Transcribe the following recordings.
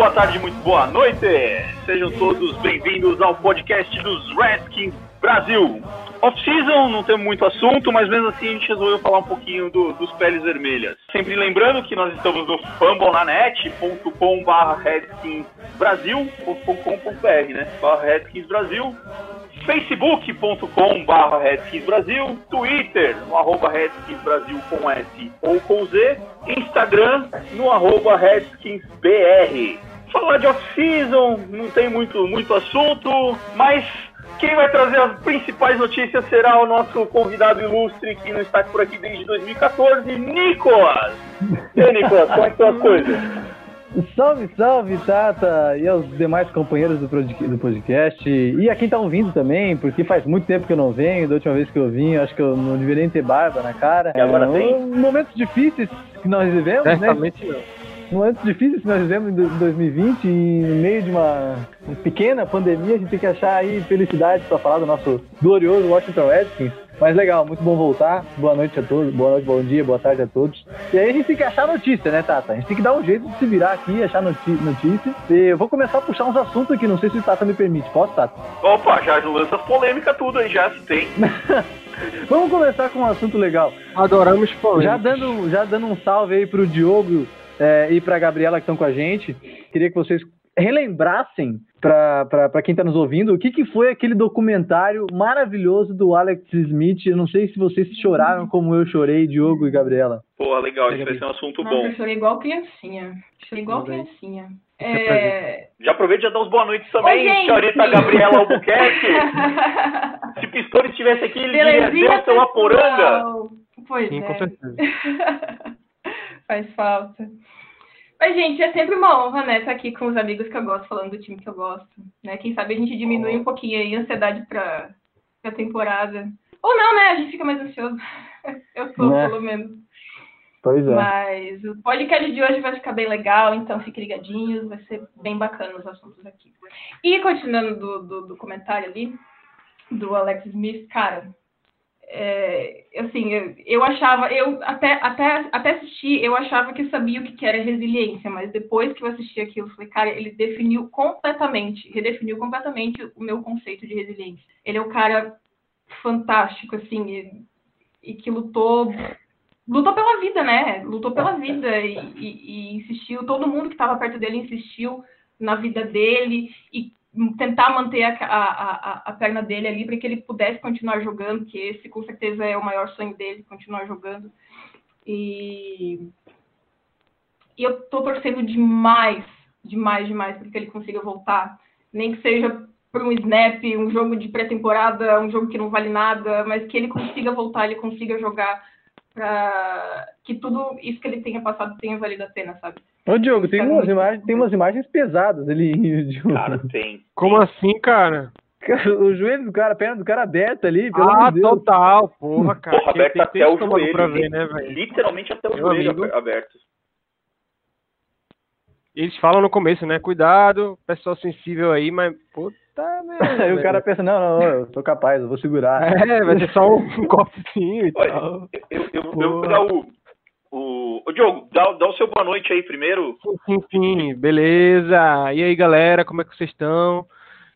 boa tarde, muito boa noite. Sejam todos bem-vindos ao podcast dos Redskins Brasil. Off-season, não tem muito assunto, mas mesmo assim a gente resolveu falar um pouquinho do- dos peles vermelhas. Sempre lembrando que nós estamos no fambonanet.com.br redskinsbrasil.com.br, né? Barra Redskins Brasil facebook.com.br Redskins Brasil, Twitter, no arroba Redskins Brasil com S ou com Z, Instagram, no arroba Redskins BR. Falar de off-season, não tem muito, muito assunto, mas quem vai trazer as principais notícias será o nosso convidado ilustre, que não está por aqui desde 2014, Nicolas! E aí, Nicolas, como é que estão as coisas? Salve, salve, Tata! E aos demais companheiros do do podcast. E a quem tá ouvindo também, porque faz muito tempo que eu não venho. Da última vez que eu vim, acho que eu não deveria nem ter barba na cara. E agora É, tem? um- Momentos difíceis que nós vivemos, né? Certamente não. Momentos difíceis que nós vivemos em do- 2020 e no meio de uma pequena pandemia, a gente tem que achar aí felicidade pra falar do nosso glorioso Washington Redskins. Mas legal, muito bom voltar. Boa noite a todos, boa noite, bom dia, boa tarde a todos. E aí a gente tem que achar notícia, né, Tata? A gente tem que dar um jeito de se virar aqui, achar noti- notícia. E eu vou começar a puxar uns assuntos aqui, não sei se o Tata me permite. Posso, Tata? Opa, já lança as polêmicas tudo aí, já se tem. Vamos começar com um assunto legal. Adoramos polêmicas. Já dando, já dando um salve aí pro Diogo é, e pra Gabriela que estão com a gente, queria que vocês relembrassem pra quem tá nos ouvindo o que, que foi aquele documentário maravilhoso do Alex Smith. Eu não sei se vocês choraram como eu chorei, Diogo e Gabriela. Porra, legal, isso vai ser um assunto Nossa, bom. eu chorei igual criancinha. Chorei igual Tudo criancinha. É... Já aproveita e já dá uns boa noites também, Oi, senhorita Gabriela Albuquerque. Se Pistori estivesse aqui, ele diria, Belezinha, Deus, seu? Pois Sim, é. com certeza. Faz falta. Mas, gente, é sempre uma honra, né, estar aqui com os amigos que eu gosto, falando do time que eu gosto. Né? Quem sabe a gente diminui um pouquinho aí a ansiedade pra, pra temporada. Ou não, né? A gente fica mais ansioso. Eu sou, Né? pelo menos. Pois é. Mas o podcast de hoje vai ficar bem legal, então fiquem ligadinhos, vai ser bem bacana os assuntos aqui. E continuando do, do, do comentário ali, do Alex Smith, cara, é, assim, eu, achava, eu até, até, até assistir, eu achava que sabia o que que era resiliência, mas depois que eu assisti aquilo, eu falei, cara, ele definiu completamente, redefiniu completamente o meu conceito de resiliência. Ele é um cara fantástico, assim, e, e que lutou lutou pela vida, né? Lutou pela vida e, e- e insistiu. Todo mundo que estava perto dele insistiu na vida dele e tentar manter a, a, a, a perna dele ali para que ele pudesse continuar jogando, que esse com certeza é o maior sonho dele, continuar jogando. E, e eu tô torcendo demais, demais, demais para que ele consiga voltar, nem que seja por um snap, um jogo de pré-temporada, um jogo que não vale nada, mas que ele consiga voltar, ele consiga jogar que tudo isso que ele tenha passado tenha valido a pena, sabe? Ô, Diogo, tem umas, imagens, tem umas imagens pesadas ali. Diogo. Cara, tem. Como assim, cara? O joelho do cara, a perna do cara aberta ali, pelo Ah, Deus. total, porra, cara. Porra, Tem- aberto tem- até tem o joelho. pra ver, né, velho? Literalmente até o Meu joelho amigo. aberto. Eles falam no começo, né? Cuidado, pessoal sensível aí, mas puta merda. Aí o cara pensa, não, não, eu sou capaz, eu vou segurar. É, vai ser só um cortezinho e Olha, tal. eu, eu, eu vou Porra. dar o. O, Ô, Diogo, dá, dá o seu boa noite aí primeiro. Sim, sim, beleza. E aí, galera, como é que vocês estão?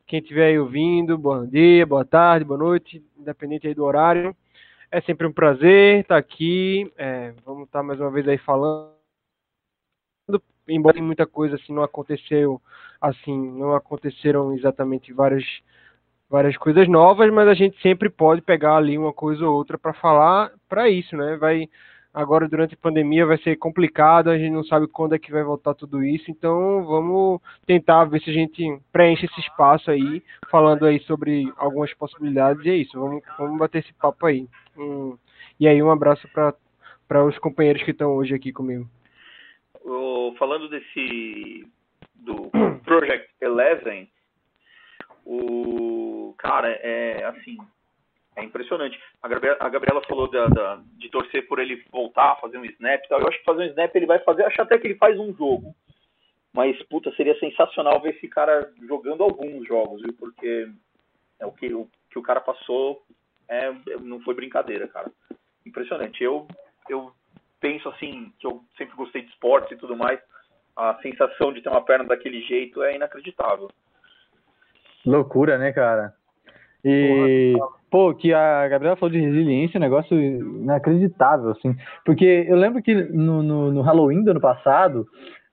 Quem estiver aí ouvindo, bom dia, boa tarde, boa noite, independente aí do horário. É sempre um prazer estar aqui. É, vamos estar mais uma vez aí falando. Embora muita coisa assim não aconteceu, assim, não aconteceram exatamente várias várias coisas novas, mas a gente sempre pode pegar ali uma coisa ou outra para falar para isso, né? Vai agora durante a pandemia vai ser complicado, a gente não sabe quando é que vai voltar tudo isso, então vamos tentar ver se a gente preenche esse espaço aí, falando aí sobre algumas possibilidades, e é isso, vamos, vamos bater esse papo aí. Hum, e aí um abraço para para os companheiros que estão hoje aqui comigo. Falando desse do Project Eleven, o cara é assim, é impressionante. A Gabriela, a Gabriela falou da, da- de torcer por ele voltar, fazer um snap e tal. Eu acho que fazer um snap ele vai fazer, acho até que ele faz um jogo. Mas puta, seria sensacional ver esse cara jogando alguns jogos, viu? Porque é o que o, que o cara passou é, não foi brincadeira, cara. Impressionante. Eu eu penso assim, que eu sempre gostei de esportes e tudo mais, a sensação de ter uma perna daquele jeito é inacreditável. Loucura, né, cara? E, pô, que a Gabriela falou de resiliência, é um negócio inacreditável, assim. Porque eu lembro que no, no, no Halloween do ano passado,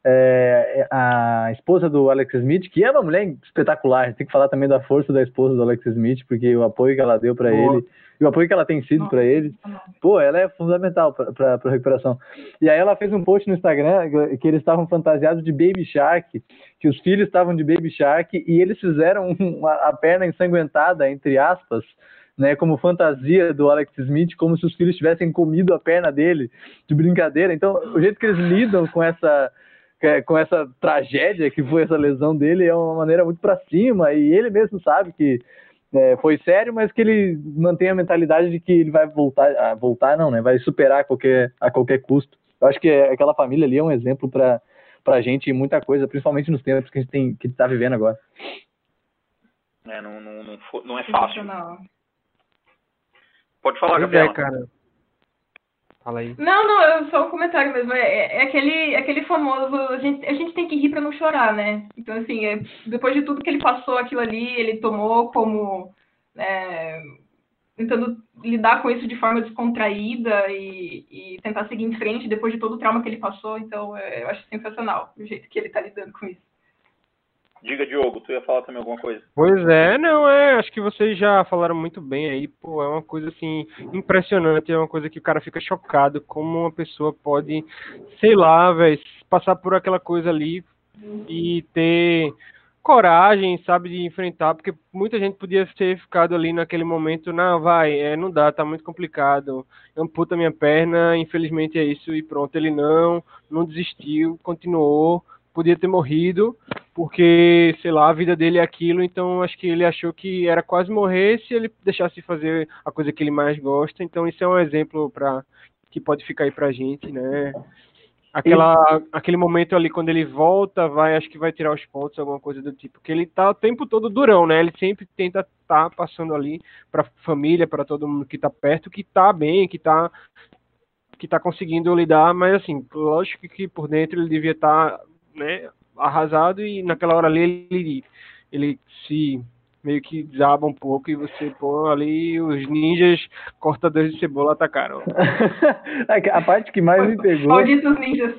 é, a esposa do Alex Smith, que é uma mulher espetacular, a tem que falar também da força da esposa do Alex Smith, porque o apoio que ela deu pra Boa. ele, e o apoio que ela tem sido pra ele, pô, ela é fundamental pra, pra, pra recuperação. E aí ela fez um post no Instagram que- eles estavam fantasiados de Baby Shark, que os filhos estavam de Baby Shark e eles fizeram a, a perna ensanguentada, entre aspas, né, como fantasia do Alex Smith, como se os filhos tivessem comido a perna dele de brincadeira. Então, o jeito que eles lidam com essa com essa tragédia que foi essa lesão dele é uma maneira muito pra cima e ele mesmo sabe que é, foi sério, mas que ele mantém a mentalidade de que ele vai voltar, a voltar não, né? Vai superar a qualquer, a qualquer custo. Eu acho que aquela família ali é um exemplo para pra gente em muita coisa, principalmente nos tempos que a gente tem que tá vivendo agora. É, não, não, não, não é fácil. Pode falar, Pois Gabriela. é, cara. Fala aí. Não, não, eu só um comentário mesmo. É, é- é aquele, é aquele famoso. A gente, a gente tem que rir pra não chorar, né? Então, assim, é, depois de tudo que ele passou, aquilo ali, ele tomou como. é, tentando lidar com isso de forma descontraída e, e tentar seguir em frente depois de todo o trauma que ele passou. Então, é, eu acho sensacional o jeito que ele tá lidando com isso. Diga, Diogo, tu ia falar também alguma coisa? Pois é, não, é, acho que vocês já falaram muito bem aí, pô, é uma coisa assim, impressionante, é uma coisa que o cara fica chocado, como uma pessoa pode, sei lá, velho, passar por aquela coisa ali e ter coragem, sabe, de enfrentar, porque muita gente podia ter ficado ali naquele momento, não, vai, é, não dá, tá muito complicado, amputa minha perna, infelizmente é isso, e pronto, ele não, não desistiu, continuou, podia ter morrido, porque, sei lá, a vida dele é aquilo, então acho que ele achou que era quase morrer se ele deixasse de fazer a coisa que ele mais gosta, então isso é um exemplo para que pode ficar aí pra gente, né? Aquela, aquele momento ali quando ele volta, vai, acho que vai tirar os pontos, alguma coisa do tipo, porque ele tá o tempo todo durão, né? Ele sempre tenta estar passando ali pra família, para todo mundo que tá perto, que tá bem, que tá que tá conseguindo lidar, mas assim, lógico que por dentro ele devia estar, né, arrasado e naquela hora ali ele, ele se meio que desaba um pouco e você põe ali os ninjas cortadores de cebola atacaram. a parte que mais me pegou. Malditos ninjas.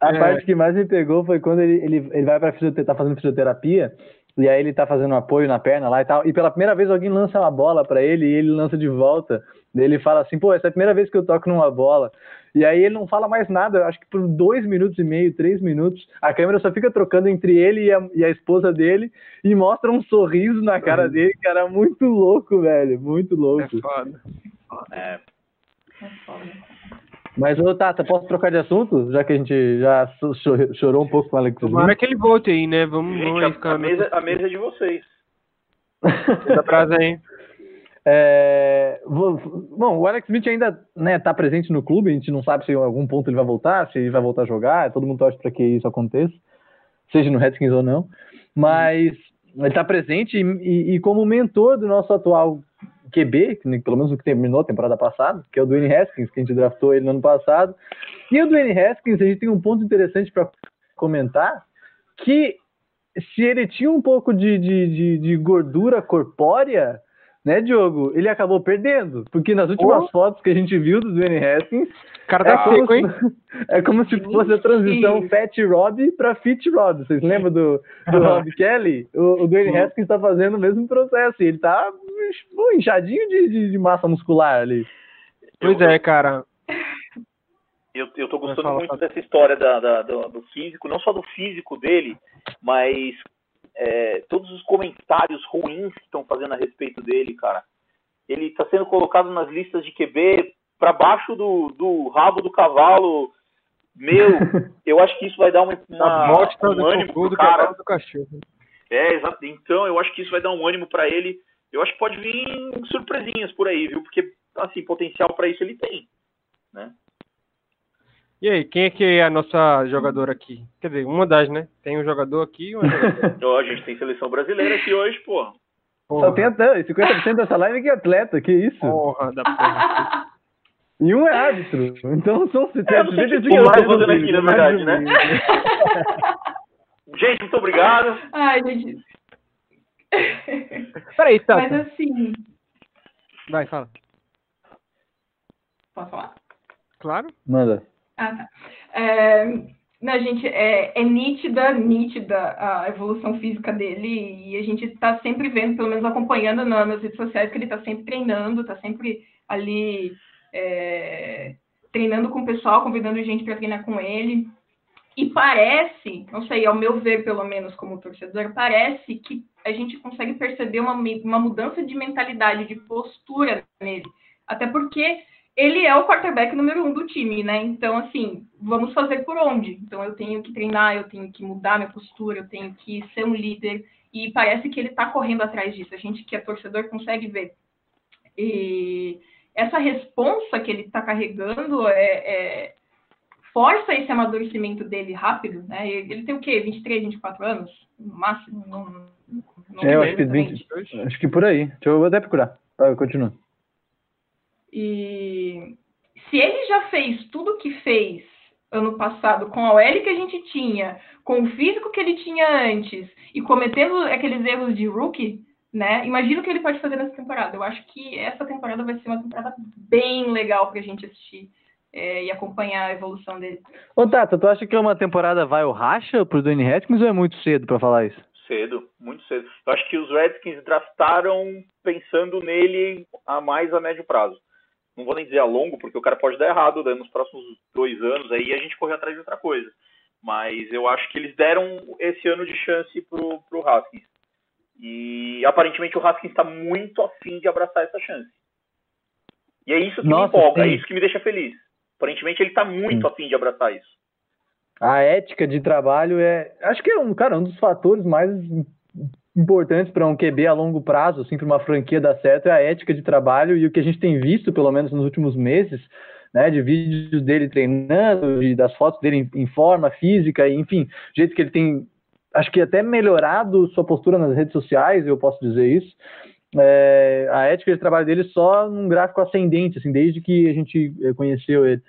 A É. parte que mais me pegou foi quando ele, ele, ele vai pra fisioterapia, tá fazendo fisioterapia, e aí ele tá fazendo um apoio na perna lá e tal, e pela primeira vez alguém lança uma bola pra ele e ele lança de volta. Daí ele fala assim, pô, essa é a primeira vez que eu toco numa bola. E aí ele não fala mais nada, eu acho que por dois minutos e meio, três minutos, a câmera só fica trocando entre ele e a, e a esposa dele e mostra um sorriso na cara dele, cara, muito louco, velho, muito É louco. foda. É, É foda. Mas, ô Tata, posso trocar de assunto? Já que a gente já chorou um pouco com o Alex Smith? Tomara que ele volte aí, né? Vamos, vamos gente, aí a, ficar a mesa, a mesa é de vocês. Atrás aí. É, bom, o Alex Smith ainda né, tá presente no clube, a gente não sabe se em algum ponto ele vai voltar, se ele vai voltar a jogar, todo mundo torce para que isso aconteça, seja no Redskins ou não, mas ele tá presente e, e- e como mentor do nosso atual QB, que pelo menos o que terminou a temporada passada, que é o Dwayne Haskins, que a gente draftou ele no ano passado, e o Dwayne Haskins, a gente tem um ponto interessante para comentar, que se ele tinha um pouco de, de, de, de gordura corpórea, né, Diogo? Ele acabou perdendo. Porque nas últimas Oh. fotos que a gente viu do Dwayne Haskins, O cara é, tá como seco, hein? é como se fosse a transição Fat Rob para Fit Rob. Vocês lembram do, do Rob Kelly? O, o Dwayne Haskins está fazendo o mesmo processo. e Ele tá inchadinho de, de, de massa muscular ali. Pois Eu- é, cara. Eu, eu tô gostando muito dessa história da, da- do, do físico, não só do físico dele, mas é, todos os comentários ruins que estão fazendo a respeito dele, cara. Ele está sendo colocado nas listas de QB para baixo do, do rabo do cavalo. Meu, eu acho que isso vai dar uma, uma a bosta um ânimo pro cara. do cachorro. É, exato. Então, eu acho que isso vai dar um ânimo pra ele. Eu acho que pode vir surpresinhas por aí, viu? Porque, assim, potencial pra isso ele tem. Né? E aí, quem é que é a nossa jogadora aqui? Quer dizer, uma das, né? Tem um jogador aqui e uma jogadora. Então, a gente tem seleção brasileira aqui hoje, pô. Só Porra, tem até 50% dessa live que é atleta, que isso? porra da porra. E um é árbitro. Então são É, eu não sei o que eu tô fazendo aqui, na verdade, né? Gente, muito obrigado. Ai, gente. Peraí, tá. Mas assim. Vai, fala. Posso falar? Claro. Manda. Ah, tá. É, não, gente, é, é nítida, nítida a evolução física dele e a gente está sempre vendo, pelo menos acompanhando na- nas redes sociais, que ele está sempre treinando, está sempre ali é, treinando com o pessoal, convidando gente para treinar com ele. E parece, não sei, ao meu ver, pelo menos como torcedor, parece que a gente consegue perceber uma, uma mudança de mentalidade, de postura nele. Até porque ele é o quarterback número um do time, né? Então, assim, vamos fazer por onde? Então, eu tenho que treinar, eu tenho que mudar minha postura, eu tenho que ser um líder. E parece que ele tá correndo atrás disso. A gente que é torcedor consegue ver. E essa responsa que ele tá carregando é, é- força esse amadurecimento dele rápido, né? Ele tem o quê? 23, 24 anos? No máximo? Não, não É, eu acho que exatamente. 20. Acho que por aí. Deixa eu até procurar. Vai, continua. E se ele já fez tudo que fez ano passado com a OL que a gente tinha, com o físico que ele tinha antes e cometendo aqueles erros de rookie, né? Imagina o que ele pode fazer nessa temporada. Eu acho que essa temporada vai ser uma temporada bem legal pra gente assistir é, e acompanhar a evolução dele. Ô, Tata, tu acha que uma temporada vai o racha pro Dwayne Haskins ou é muito cedo pra falar isso? Cedo, muito cedo. Eu acho que os Redskins draftaram pensando nele a mais a médio prazo. Não vou nem dizer a longo, porque o cara pode dar errado nos próximos dois anos, aí a gente corre atrás de outra coisa. Mas eu acho que eles deram esse ano de chance pro, pro Haskins. E aparentemente o Haskins está muito afim de abraçar essa chance. E é isso que Nossa, me empolga, sim. é isso que me deixa feliz. Aparentemente ele está muito afim de abraçar isso. A ética de trabalho é. Acho que é um, cara, um dos fatores mais importantes para um QB a longo prazo, assim, para uma franquia dar certo, é a ética de trabalho e o que a gente tem visto, pelo menos nos últimos meses, né, de vídeos dele treinando, de, das fotos dele em, em forma física, enfim, jeito que ele tem, acho que até melhorado sua postura nas redes sociais, eu posso dizer isso. É, a ética de trabalho dele só num gráfico ascendente, assim, desde que a gente eh, conheceu ele.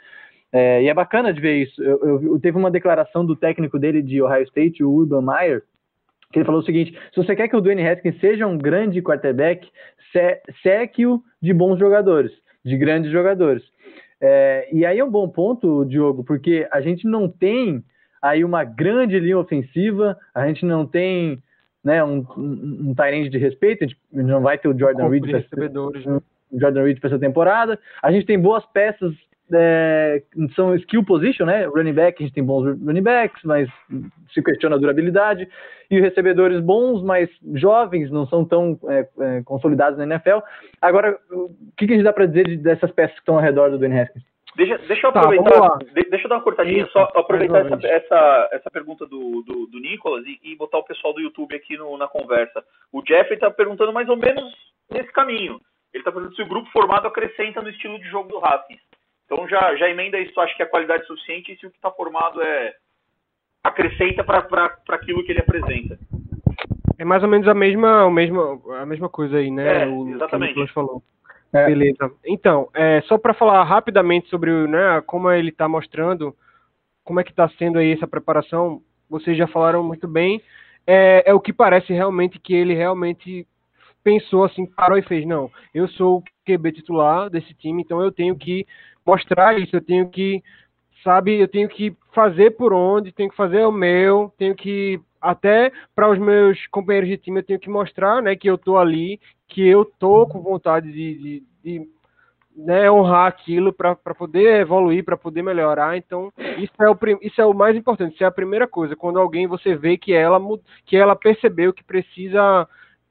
É, e é bacana de ver isso. Eu, eu- eu- teve uma declaração do técnico dele de Ohio State, o Urban Meyer, que ele falou o seguinte: se você quer que o Dwayne Haskins seja um grande quarterback, cerque-o de bons jogadores, de grandes jogadores. É, e aí é um bom ponto, Diogo, porque a gente não tem aí uma grande linha ofensiva, a gente não tem né, um, um, um de respeito, a gente não vai ter o Jordan Reed recebedores, né? o Jordan Reed para essa temporada. A gente tem boas peças, é, são skill position, né? Running back, a gente tem bons running backs, mas se questiona a durabilidade. E recebedores bons, mas jovens, não são tão é, é, consolidados na NFL. Agora, o que, que a gente dá para dizer de- dessas peças que estão ao redor do Dwayne Haskins? Deixa, deixa eu Tá, aproveitar, de- deixa eu dar uma cortadinha, Isso, só aproveitar essa, essa, essa pergunta do, do, do Nicolas e, e botar o pessoal do YouTube aqui no- na conversa. O Jeffrey está perguntando mais ou menos nesse caminho. Ele está perguntando se o grupo formado acrescenta no estilo de jogo do Haskins. Então já, já emenda isso, acho que a qualidade é suficiente e se o que está formado é acrescenta para aquilo que ele apresenta. É mais ou menos a mesma, a mesma, a mesma coisa aí, né? É, o, exatamente. Que o Nicolas falou. É. Beleza. Então, é, só para falar rapidamente sobre né, como ele está mostrando, como é que está sendo aí essa preparação, vocês já falaram muito bem. É, é o que parece realmente que ele realmente pensou assim, parou e fez, não, eu sou o QB titular desse time, então eu tenho que mostrar isso, eu tenho que, sabe, eu tenho que fazer por onde, tenho que fazer o meu, tenho que até para os meus companheiros de time eu tenho que mostrar, né, que eu tô ali, que eu tô com vontade de, de, de né, honrar aquilo para poder evoluir, para poder melhorar. Então, isso é, o, isso é o mais importante, isso é a primeira coisa. Quando alguém você vê que ela, que ela percebeu que precisa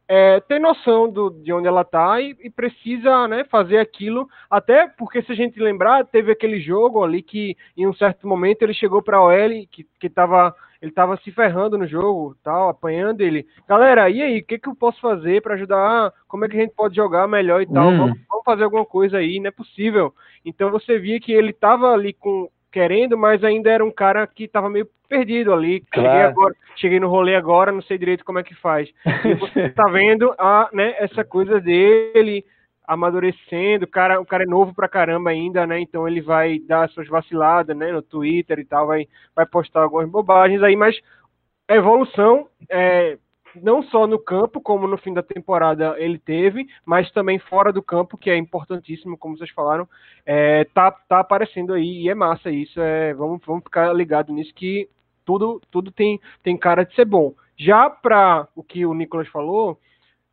é, ter noção do, de onde ela está e, e, precisa né, fazer aquilo, até porque se a gente lembrar, teve aquele jogo ali que em um certo momento ele chegou para a OL, que, que tava, ele estava se ferrando no jogo, tal, apanhando ele. Galera, e aí, o que, que eu posso fazer para ajudar? Como é que a gente pode jogar melhor e tal? Hum. Vamos, vamos, fazer alguma coisa aí, não é possível. Então você via que ele estava ali com, querendo, mas ainda era um cara que estava meio perdido ali. Claro. Cheguei, agora, cheguei no rolê agora, não sei direito como é que faz. E você está vendo a, né, essa coisa dele amadurecendo, o cara, o cara é novo pra caramba ainda, né? Então ele vai dar suas vaciladas, né, no Twitter e tal, vai, vai postar algumas bobagens aí, mas a evolução é, não só no campo, como no fim da temporada ele teve, mas também fora do campo, que é importantíssimo, como vocês falaram, é, tá, tá aparecendo aí e é massa isso. É, vamos, vamos ficar ligado nisso que tudo, tudo tem, tem cara de ser bom. Já para o que o Nicolas falou,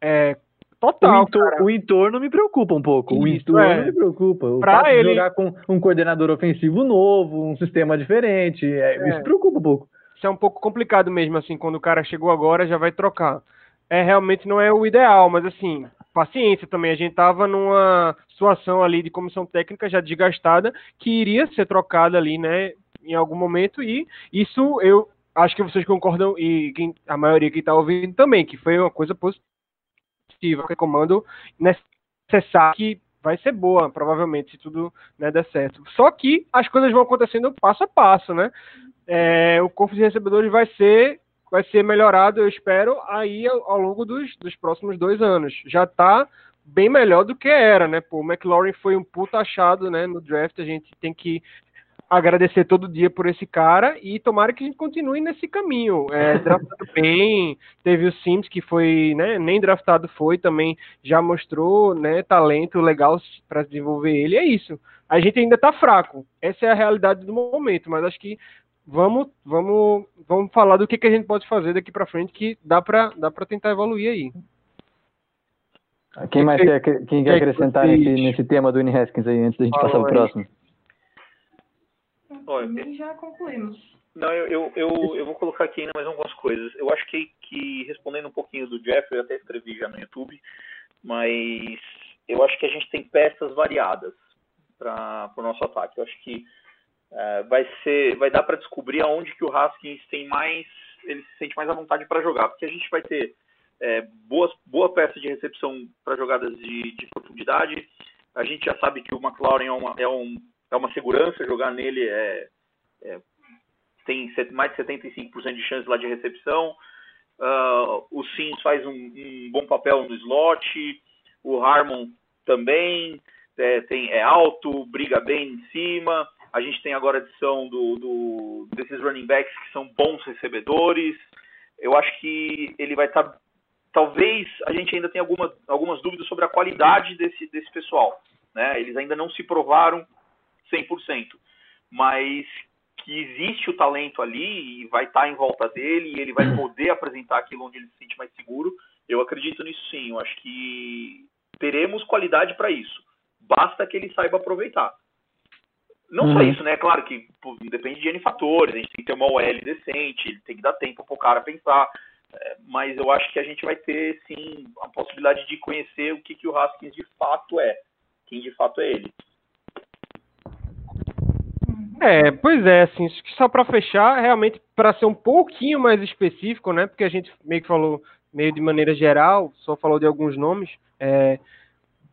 é, Total, o, entor o, entorno me preocupa um pouco. Isso, o entorno é. me preocupa. O pra ele... jogar com um coordenador ofensivo novo, um sistema diferente, é, é. isso preocupa um pouco é um pouco complicado mesmo, assim, quando o cara chegou agora já vai trocar. É, realmente não é o ideal, mas assim, paciência também. A gente tava numa situação ali de comissão técnica já desgastada, que iria ser trocada ali, né, em algum momento, e isso eu acho que vocês concordam, e quem, a maioria que está ouvindo também, que foi uma coisa positiva, que comando necessário que vai ser boa, provavelmente, se tudo né, der certo. Só que as coisas vão acontecendo passo a passo, né? É, o corpo de recebedores vai ser vai ser melhorado, eu espero, aí ao, ao longo dos, dos próximos dois anos. Já está bem melhor do que era, né? Pô, o McLaurin foi um puta achado, né? No draft, a gente tem que agradecer todo dia por esse cara e tomara que a gente continue nesse caminho. É, draftado bem, teve o Sims que foi, né, nem draftado foi, também já mostrou, né, talento legal para desenvolver ele. É isso. A gente ainda tá fraco. Essa é a realidade do momento, mas acho que vamos, vamos, vamos falar do que, que a gente pode fazer daqui para frente que dá para dá para tentar evoluir aí. Quem mais quer, quem quer acrescentar nesse, nesse tema do Winnie Haskins aí, antes da gente passar para o próximo? Olha, já concluímos. Não, eu, eu, eu, eu, vou colocar aqui ainda mais algumas coisas. Eu acho que, que respondendo um pouquinho do Jeff, eu até escrevi já no YouTube, mas eu acho que a gente tem peças variadas para o nosso ataque. Eu acho que é, vai ser, vai dar para descobrir aonde que o Haskins tem mais, ele se sente mais à vontade para jogar, porque a gente vai ter é, boas, boa peça de recepção para jogadas de, de, profundidade. A gente já sabe que o McLaurin é uma, é um, é uma segurança, jogar nele é, é tem mais de 75% de chance lá de recepção. Uh, o Sims faz um, um, bom papel no slot, o Harmon também é, tem, é alto, briga bem em cima. A gente tem agora a adição do, do, desses running backs que são bons recebedores. Eu acho que ele vai estar. Tá, talvez a gente ainda tenha alguma, algumas dúvidas sobre a qualidade desse, desse pessoal. Né? Eles ainda não se provaram 100%. Mas que existe o talento ali e vai estar tá em volta dele e ele vai poder apresentar aquilo onde ele se sente mais seguro. Eu acredito nisso sim. Eu acho que teremos qualidade para isso. Basta que ele saiba aproveitar. Não uhum. só isso, né? Claro que pô, depende de N fatores, a gente tem que ter uma OL decente, tem que dar tempo para o cara pensar. É, mas eu acho que a gente vai ter, sim, a possibilidade de conhecer o que, que o Haskins de fato é. Quem de fato é ele. É, pois é, assim, só para fechar, realmente para ser um pouquinho mais específico, né? Porque a gente meio que falou meio de maneira geral, só falou de alguns nomes. É,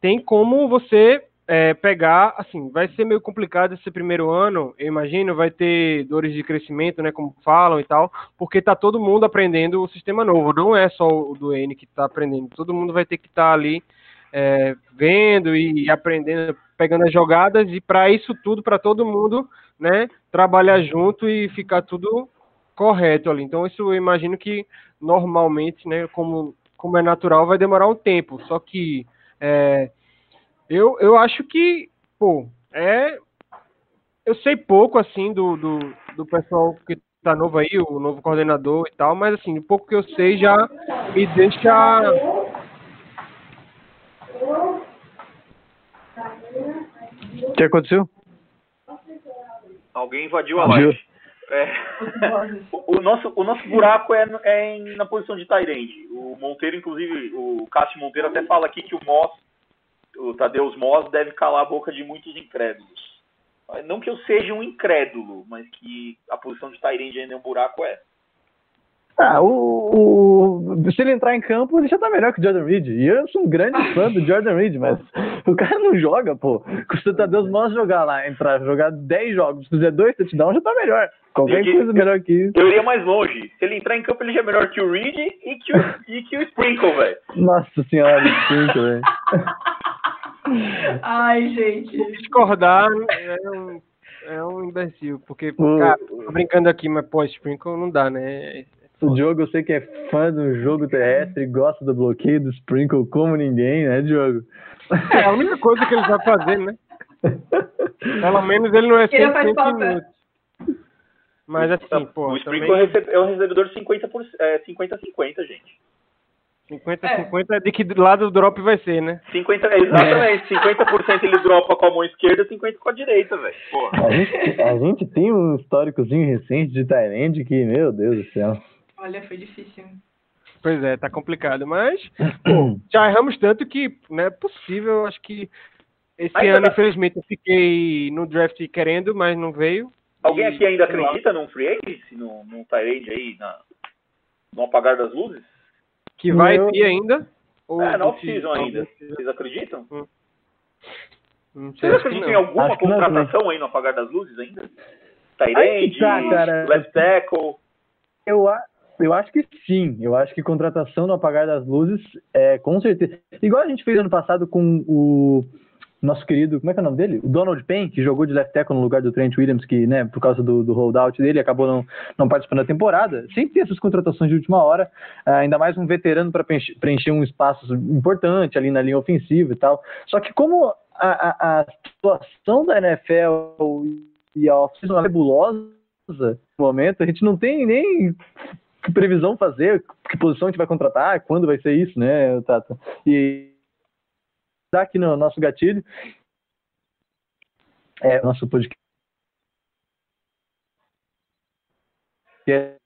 tem como você é, pegar, assim, vai ser meio complicado esse primeiro ano, eu imagino, vai ter dores de crescimento, né, como falam e tal, porque tá todo mundo aprendendo o sistema novo, não é só o do N que tá aprendendo, todo mundo vai ter que estar tá ali é, vendo e aprendendo, pegando as jogadas, e para isso tudo, para todo mundo, né, trabalhar junto e ficar tudo correto ali. Então, isso eu imagino que normalmente, né, como, como é natural, vai demorar um tempo, só que é, eu, eu acho que, pô, é. Eu sei pouco, assim, do, do, do pessoal que tá novo aí, o novo coordenador e tal, mas, assim, o pouco que eu sei já me deixa. O que aconteceu? Alguém invadiu a live. É, o, nosso, o nosso buraco é, é em- na posição de Tyrande. O Monteiro, inclusive, o Cássio Monteiro até fala aqui que o Moss, o Tadeus Moss, deve calar a boca de muitos incrédulos. Não que eu seja um incrédulo, mas que a posição de Tyrande ainda é um buraco é. Ah, o, o- se ele entrar em campo, ele já tá melhor que o Jordan Reed. E eu sou um grande fã do Jordan Reed, mas o cara não joga, pô. Se o Tadeu Moss jogar lá, entrar, jogar 10 jogos, se fizer dois touchdowns, já tá melhor. Qualquer Entendi. coisa melhor que isso. Eu iria mais longe. Se ele entrar em campo, ele já é melhor que o Reed e que o, e que o Sprinkle, velho. Nossa senhora, cinco, velho. Ai, gente. Discordar é um, é um imbecil, porque, O- cara, tô brincando aqui, mas pô, Sprinkle não dá, né? O Diogo, eu sei que é fã do jogo terrestre, gosta do bloqueio do Sprinkle como ninguém, né, Diogo? É a única coisa que ele vai fazer, né? Pelo menos ele não é Ele faz 100% falta. inútil. Mas assim, pô, o Sprinkle também é um recebedor 50 por, é, 50-50, gente. 50-50 é de que lado o drop vai ser, né? 50, é, exatamente. 50% ele dropa com a mão esquerda, 50% com a direita, velho. A gente, a gente tem um históricozinho recente de Tyrande que, meu Deus do céu. Olha, foi difícil. Pois é, tá complicado, mas pô, já erramos tanto que não é possível, acho que esse Ainda ano, dá- infelizmente, eu fiquei no draft querendo, mas não veio. Alguém E, aqui ainda lá. acredita num free agency, num, num Tyrande aí, na, no apagar das luzes? Que vai Eu- vir ainda? Ou É, na que- off-season ainda. Vocês acreditam? Não sei, Vocês acreditam em não. alguma Acho não contratação aí no apagar das luzes ainda? Aí Tyrande, tá, cara. left tackle. Eu, a- eu acho que sim. Eu acho que contratação no apagar das luzes é com certeza. Igual a gente fez ano passado com o nosso querido, como é que é o nome dele? O Donald Payne, que jogou de left tackle no lugar do Trent Williams, que, né, por causa do, do holdout dele, acabou não, não participando da temporada. Sempre tem essas contratações de última hora, ah, ainda mais um veterano para preencher, um espaço importante ali na linha ofensiva e tal. Só que como a, a, a situação da NFL e a off-season é nebulosa no momento, a gente não tem nem que previsão fazer, que posição a gente vai contratar, quando vai ser isso, né, Tata? E dá aqui no nosso gatilho, é nosso podcast. Que é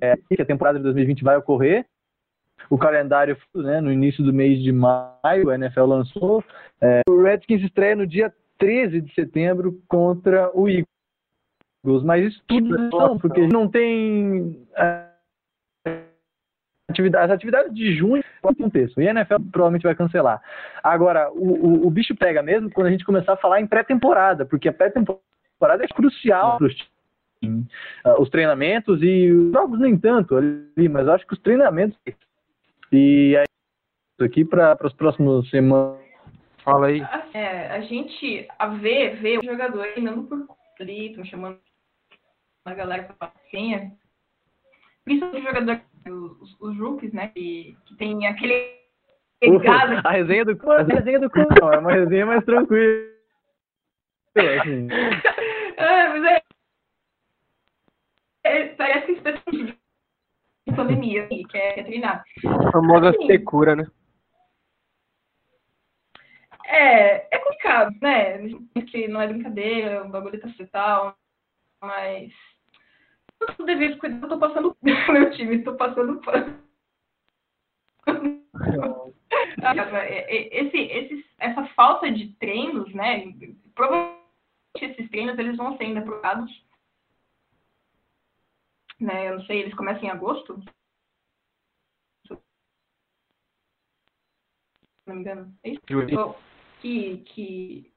é, que a temporada de 2020 vai ocorrer. O calendário, né, no início do mês de maio, a NFL lançou. É, o Redskins estreia no dia 13 de setembro contra o Eagles. Mas isso tudo não, porque não tem é, atividade, as atividades de junho aconteçam. E a NFL provavelmente vai cancelar. Agora, o, o, o bicho pega mesmo quando a gente começar a falar em pré-temporada, porque a pré-temporada é crucial para os times. Uh, os treinamentos e os jogos nem tanto ali, mas eu acho que os treinamentos e aí aqui para as próximas semanas Fala aí. É, a gente a ver, ver o jogador andando por ali, estão chamando a galera pra passinha. Principalmente o jogador, os, os rookies, né? Que, que tem aquele pegada. a resenha do a resenha do não, é uma resenha mais tranquila. Assim. é, mas é, é, parece que especialmente de pandemia, assim, quer, quer treinar. A famosa Assim, secura, né? É, é complicado, né? Que não é brincadeira, o bagulho tá tal, mas. Eu devido cuidar, eu tô passando meu time, tô passando pano. Esse, esse, essa falta de treinos, né? Provavelmente esses treinos eles vão ser ainda aprovados. Né, eu não sei, eles começam em agosto? Se não me engano. É isso? Que, que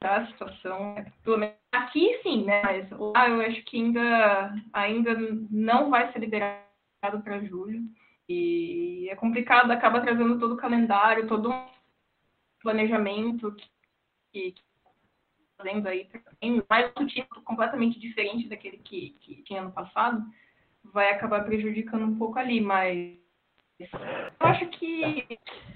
a situação, né, pelo menos aqui sim, né? Mas lá eu acho que ainda, ainda não vai ser liberado para julho. E é complicado, acaba trazendo todo o calendário, todo um planejamento que, que, que fazendo aí, mais um tipo completamente diferente daquele que, que tinha no passado, vai acabar prejudicando um pouco ali, mas eu acho que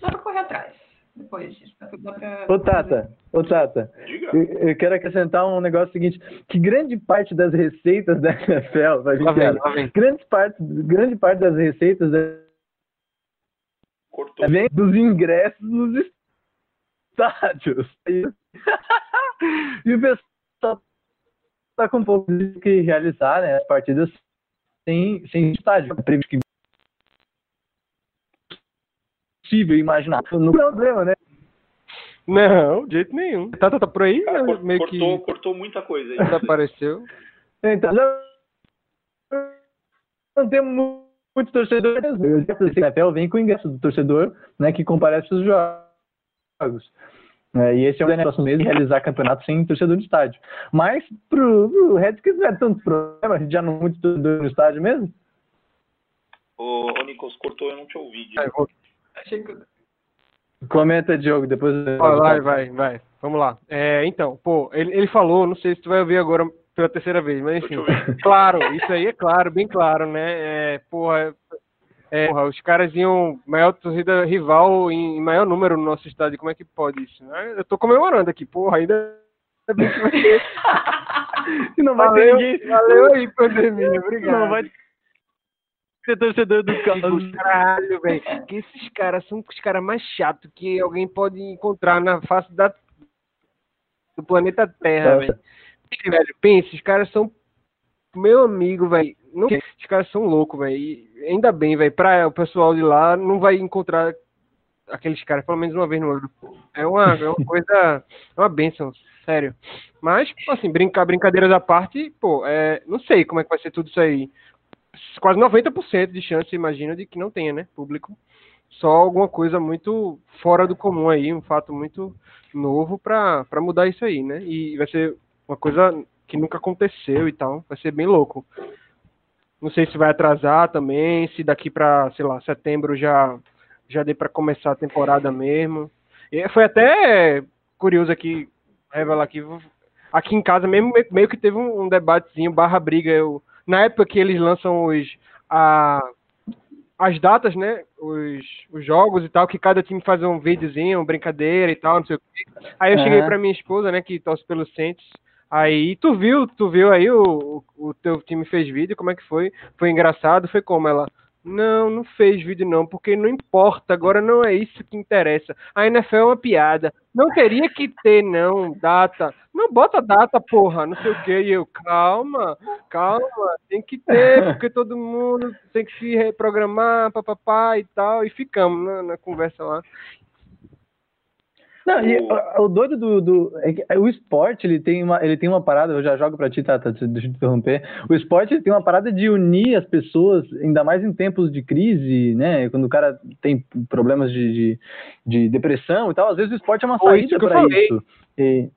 dá para correr atrás depois. Dá pra Ô Tata, ô Tata, Diga. eu, eu quero acrescentar um negócio seguinte, que grande parte das receitas da NFL, vai Lá vem, lá vem. grande parte, grande parte das receitas da Cortou. vem dos ingressos nos estádios. E o pessoal tá com um pouco de que realizar né, as partidas sem, sem estádio. É previsto que possível imaginar. No problema, né? Não, de jeito nenhum. Tá, tá, tá por aí? Cara, cor- meio cortou, que cortou muita coisa aí. desapareceu. Então, já não temos mu- muitos torcedores mesmo. Eu já falei, a NFL vem com o ingresso do torcedor, né, que comparece aos jogos. É, e esse é o negócio mesmo, realizar campeonato sem torcedor no estádio. Mas pro, pro Redskins não é tanto problema, a gente já não tem muito torcedor no estádio mesmo. Ô, ô Nicolas, cortou, eu não te ouvi. Vai, Diego. vou- Achei que... Comenta, Diogo, depois... Ó, vai, vai, vai. Vamos lá. É, então, pô, ele, ele falou, não sei se tu vai ouvir agora pela terceira vez, mas enfim. Claro, isso aí é claro, bem claro, né? É, porra, é, porra, os caras iam maior torcida rival em, em maior número no nosso estádio, como é que pode isso? né? Eu tô comemorando aqui, porra, ainda bem que vai ter. Não vai Valeu, ter ninguém... valeu aí, pandemia, obrigado. Não vai ter torcedor do Carlos. Caralho, velho. Que esses caras são os caras mais chatos que alguém pode encontrar na face da, do planeta Terra, Nossa. velho. Velho, pensa, os caras são meu amigo, velho. Não, os caras são loucos, velho. E Ainda bem, velho. Pra o pessoal de lá não vai encontrar aqueles caras pelo menos uma vez no ano. É uma, é uma coisa, é uma benção, sério. Mas, assim, brincar, brincadeiras à parte, pô, é, não sei como é que vai ser tudo isso aí quase 90% de chance, imagino, de que não tenha, né, público. Só alguma coisa muito fora do comum aí, um fato muito novo pra mudar isso aí, né? E vai ser uma coisa que nunca aconteceu e tal, vai ser bem louco. Não sei se vai atrasar também, se daqui pra, sei lá, setembro já já dê pra começar a temporada mesmo. E foi até curioso aqui revelar aqui aqui em casa mesmo meio- que teve um, um debatezinho barra briga eu na época que eles lançam os a, as datas, né? Os, os jogos e tal, que cada time faz um videozinho, uma brincadeira e tal, não sei o quê. Aí eu cheguei pra minha esposa, né, que torce pelo Saints. Aí tu viu, tu viu aí o, o, o teu time fez vídeo, como é que foi? Foi engraçado? Foi como ela? Não, não fez vídeo não, porque não importa, agora não é isso que interessa. A NFL é uma piada. Não teria que ter, não, data. Não bota data, porra, não sei o que. E eu, calma, calma, tem que ter, porque todo mundo tem que se reprogramar, papapá e tal. E ficamos na, na conversa lá. Não, e o, o doido do, do é que o esporte ele tem uma ele tem uma parada eu já jogo pra ti tá, tá deixa eu te interromper. O esporte ele tem uma parada de unir as pessoas ainda mais em tempos de crise né? Quando o cara tem problemas de, de, de depressão e tal às vezes o esporte é uma saída para isso. E,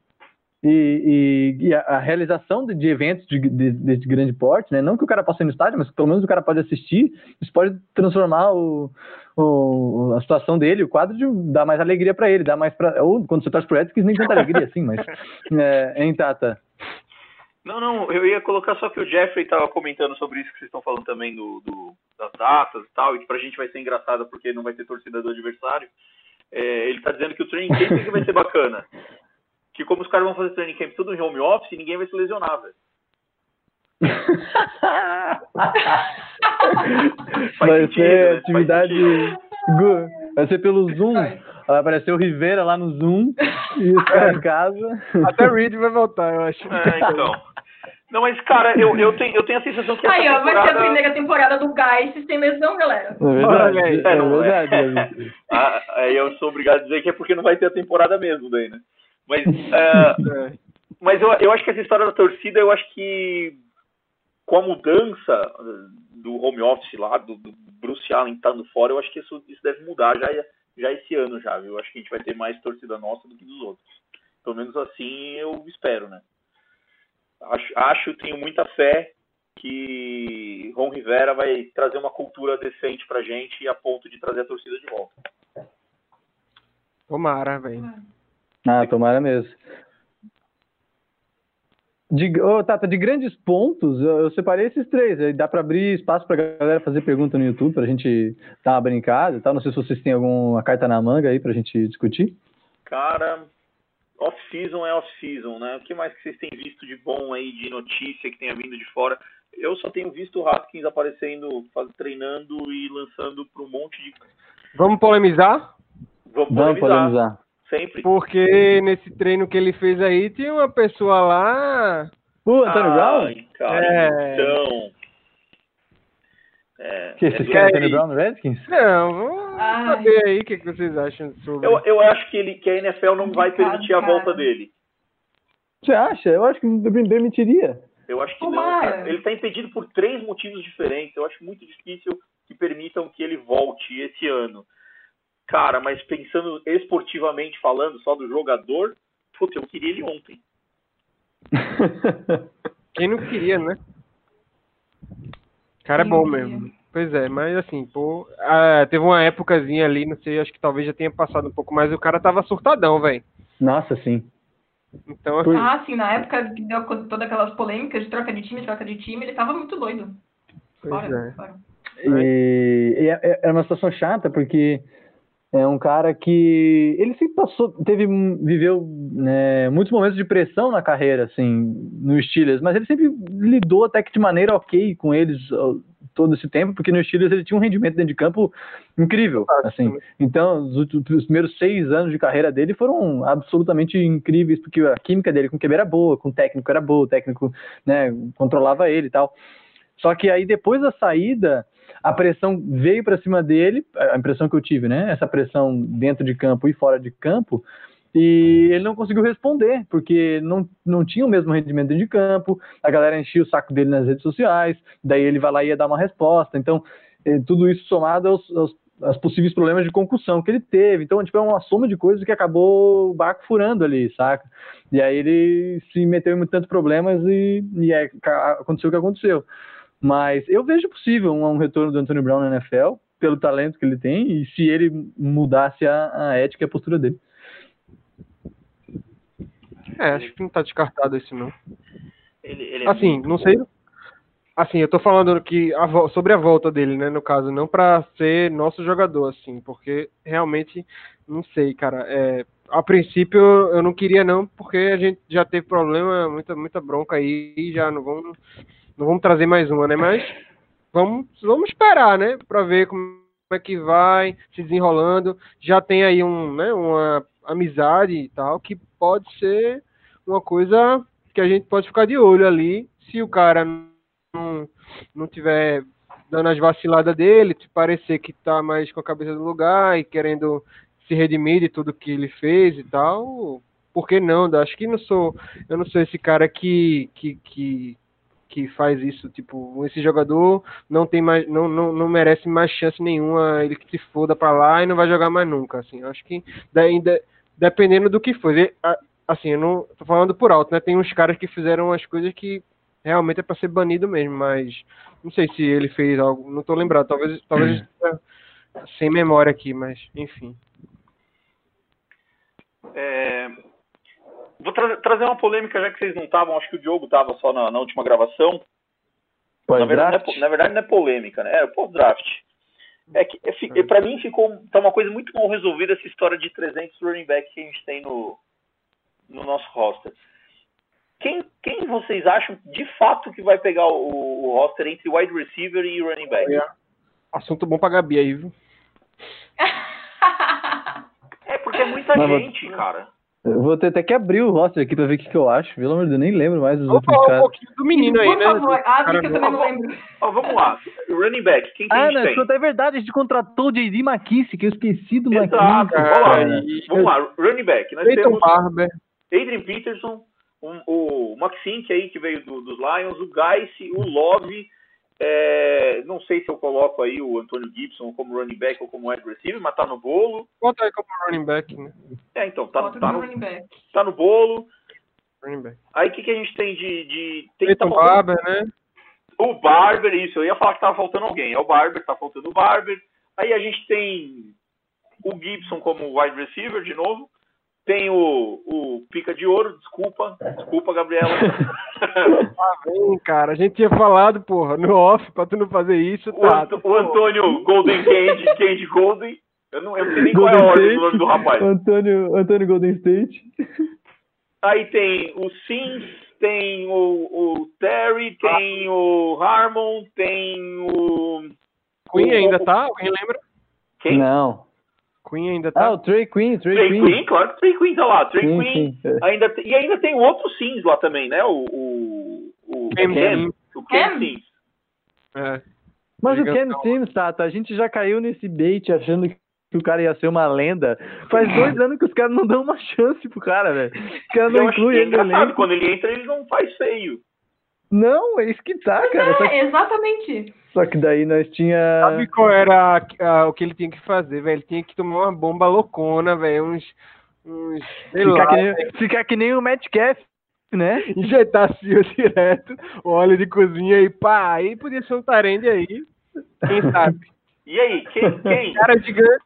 e, e, e a, a realização de, de eventos de, de, de grande porte, né? Não que o cara possa ir no estádio, mas pelo menos o cara pode assistir, isso pode transformar o, o, a situação dele, o quadro, de mais alegria para ele, dar mais ou quando você torce pro Redskins, nem tanta alegria assim, mas é, hein, Tata? Não, não, eu ia colocar só que o Jeffrey estava comentando sobre isso que vocês estão falando também do, do- das datas e tal, e que pra gente vai ser engraçado porque não vai ter torcida do adversário. É, ele tá dizendo que o training camp vai ser bacana. Que como os caras vão fazer training camp tudo em home office, ninguém vai se lesionar, velho. Vai sentido, ser né? Atividade. Vai ser pelo Zoom. Vai aparecer o Rivera lá no Zoom e os caras em casa. Até Reed vai voltar, eu acho. É, então. Não, mas, cara, eu, eu, tenho, eu tenho a sensação que Aí, ó, vai ser a temporada... primeira temporada do Geist sem lesão, galera. É verdade, é É, não é. verdade. Ah, Aí eu sou obrigado a dizer que é porque não vai ter a temporada mesmo daí, né? Mas, é, mas eu, eu acho que essa história da torcida, eu acho que com a mudança do home office lá, do, do Bruce Allen estando fora, eu acho que isso, isso deve mudar já, já esse ano já, viu? Eu acho que a gente vai ter mais torcida nossa do que dos outros. Pelo menos assim eu espero, né? Acho, acho tenho muita fé que Ron Rivera vai trazer uma cultura decente pra gente a ponto de trazer a torcida de volta. Tomara, velho. Ah, tomara mesmo. De, ô, Tata, de grandes pontos, eu, eu separei esses três. Aí dá para abrir espaço pra galera fazer pergunta no YouTube, pra gente dar uma brincada e tal. Não sei se vocês têm alguma carta na manga aí pra gente discutir. Cara, off-season é off-season, né? O que mais que vocês têm visto de bom aí, de notícia que tenha vindo de fora? Eu só tenho visto o Haskins aparecendo, faz, treinando e lançando para um monte de. Vamos polemizar? Vamos Vamos polemizar. Sempre. Porque nesse treino que ele fez aí, tinha uma pessoa lá O Antônio Brown? Ai, cara, É. então. É, Que é vocês do- querem Antônio Brown no Redskins? Não, vamos Ai. saber aí o que, que vocês acham sobre. eu, eu acho que, ele, que a NFL não vai permitir a cara. volta dele. Você acha? Eu acho que não permitiria. Eu acho que Tomara. não. Cara. Ele está impedido por três motivos diferentes. Eu acho muito difícil que permitam que ele volte esse ano. Cara, mas pensando esportivamente falando, só do jogador, puta, eu queria ele ontem. Quem não queria, né? Cara é bom mesmo. Pois é, mas assim, pô, ah, teve uma épocazinha ali, não sei, acho que talvez já tenha passado um pouco mais, o cara tava surtadão, velho. Nossa, sim. Então, assim, Ah, sim, na época que deu todas aquelas polêmicas de troca de time, troca de time, ele tava muito doido. pois Fora, é. fora. E, e é, é- é uma situação chata porque é um cara que ele sempre passou, teve, viveu né, muitos momentos de pressão na carreira, assim, no Steelers, mas ele sempre lidou até que de maneira ok com eles todo esse tempo, porque no Steelers ele tinha um rendimento dentro de campo incrível, assim. Então, os, os primeiros seis anos de carreira dele foram absolutamente incríveis, porque a química dele com o QB era boa, com o técnico era boa, o técnico né, controlava ele e tal. Só que aí depois da saída, a pressão veio para cima dele, a impressão que eu tive, né? Essa pressão dentro de campo e fora de campo, e ele não conseguiu responder, porque não, não tinha o mesmo rendimento dentro de campo, a galera enchia o saco dele nas redes sociais, daí ele vai lá e ia dar uma resposta. Então, eh, tudo isso somado aos, aos, aos possíveis problemas de concussão que ele teve. Então, tipo, é uma soma de coisas que acabou o barco furando ali, saca? E aí ele se meteu em tantos problemas e, e ca- aconteceu o que aconteceu. Mas eu vejo possível um, um retorno do Antônio Brown na NFL, pelo talento que ele tem, e se ele mudasse a, a ética e a postura dele. é, acho que não tá descartado esse não. Ele, ele é Assim, não sei. Assim, eu tô falando que a sobre a volta dele, né, no caso, não pra ser nosso jogador, assim, porque realmente não sei, cara. É, a princípio eu não queria não, porque a gente já teve problema, muita muita bronca aí, e já não vamos não vamos trazer mais uma, né? Mas vamos vamos esperar, né, Pra ver como é que vai se desenrolando. Já tem aí um, né, uma amizade e tal que pode ser uma coisa que a gente pode ficar de olho ali, se o cara não, não tiver dando as vaciladas dele, parecer que tá mais com a cabeça no lugar e querendo se redimir de tudo que ele fez e tal, por que não? Acho que não sou, eu não sou esse cara que que, que, que faz isso, tipo, esse jogador não tem mais não, não, não merece mais chance nenhuma, ele que se foda pra lá e não vai jogar mais nunca, assim. Acho que daí, de- dependendo do que for. Assim, eu não tô falando por alto, né? Tem uns caras que fizeram as coisas que realmente é pra ser banido mesmo, mas não sei se ele fez algo, não tô lembrado, talvez talvez esteja sem memória aqui, mas enfim. É, Vou tra- trazer uma polêmica, já que vocês não estavam, acho que o Diogo estava só na, na última gravação. Na verdade, não é, na verdade, não é polêmica, né? É o pós-draft. É que, é, é, pra mim, ficou tá uma coisa muito mal resolvida essa história de 300 running back que a gente tem no, no nosso roster. Quem, quem vocês acham de fato que vai pegar o, o roster entre wide receiver e running back? Assunto bom pra Gabi aí, viu? É porque é muita Mas, gente, cara. Eu vou ter até que abrir o roster aqui pra ver o que, que eu acho. Pelo amor de Deus, nem lembro mais dos Vamos últimos falar um caras. pouquinho do menino aí, Por né? favor, abre Cara que eu também não lembro. Ó, vamos lá. Running back, quem que a Ah, gente né? tem? escuta, é verdade, a gente contratou o J.D. McKissick, que eu esqueci do Exato. Vamos lá. cara. Vamos lá. Running back. Nós Peyton temos Barber. Adrian Peterson, um- o Maxink aí, que veio do- dos Lions, o Geis, o Love. É, não sei se eu coloco aí o Antônio Gibson como running back ou como wide receiver, mas tá no bolo. Bota aí como running back, né? É, então, tá, tá, no no, running back. tá no bolo. Running back. Aí o que, que a gente tem de. de tem, tá faltando- Barber, né? O Barber, isso, eu ia falar que tava faltando alguém. É o Barber, tá faltando o Barber. Aí a gente tem o Gibson como wide receiver de novo. Tem o, o Pica de Ouro, desculpa. Desculpa, Gabriela. Vem, cara, a gente tinha falado, porra, no off, pra tu não fazer isso, o, tá? Ant- o Antônio Golden Candy, Candy Golden. Eu não, eu não sei nem qual é a Golden ordem do State, nome do rapaz. Antônio, Antônio Golden State. Aí tem o Sims, tem o, o Terry, tem o Harmon, tem o. Queen o- ainda o- tá? Alguém lembra? Quem? Não. Queen ainda Ah, tá? o Trey Queen, Trey, Trey Queen. Queen, claro que Trey Queen tá lá. Trey Sim, Queen. sim. É. Ainda, te- e ainda tem o outro Sims lá também, né? O, o, Cam Ken. Sims, O Ken Cam? Sims. é. Mas o Ken Gigantão. Sims, Tato, a gente já caiu nesse bait achando que o cara ia ser uma lenda. Faz dois anos que os caras não dão uma chance pro cara, velho. Os caras não que incluem é ele no engraçado, quando ele entra, ele não faz feio. Não, é isso que tá, cara. Só que, É, exatamente. só que daí nós tinha. Sabe qual era a- a- o que ele tinha que fazer, velho? Ele tinha que tomar uma bomba loucona, velho. Uns. uns sei Ficar lá, que, nem, ficar que nem o Metcalf, né? injetar fio direto, óleo de cozinha e pá, aí podia ser um tarende aí. Quem sabe? E aí, quem? quem? Cara gigante.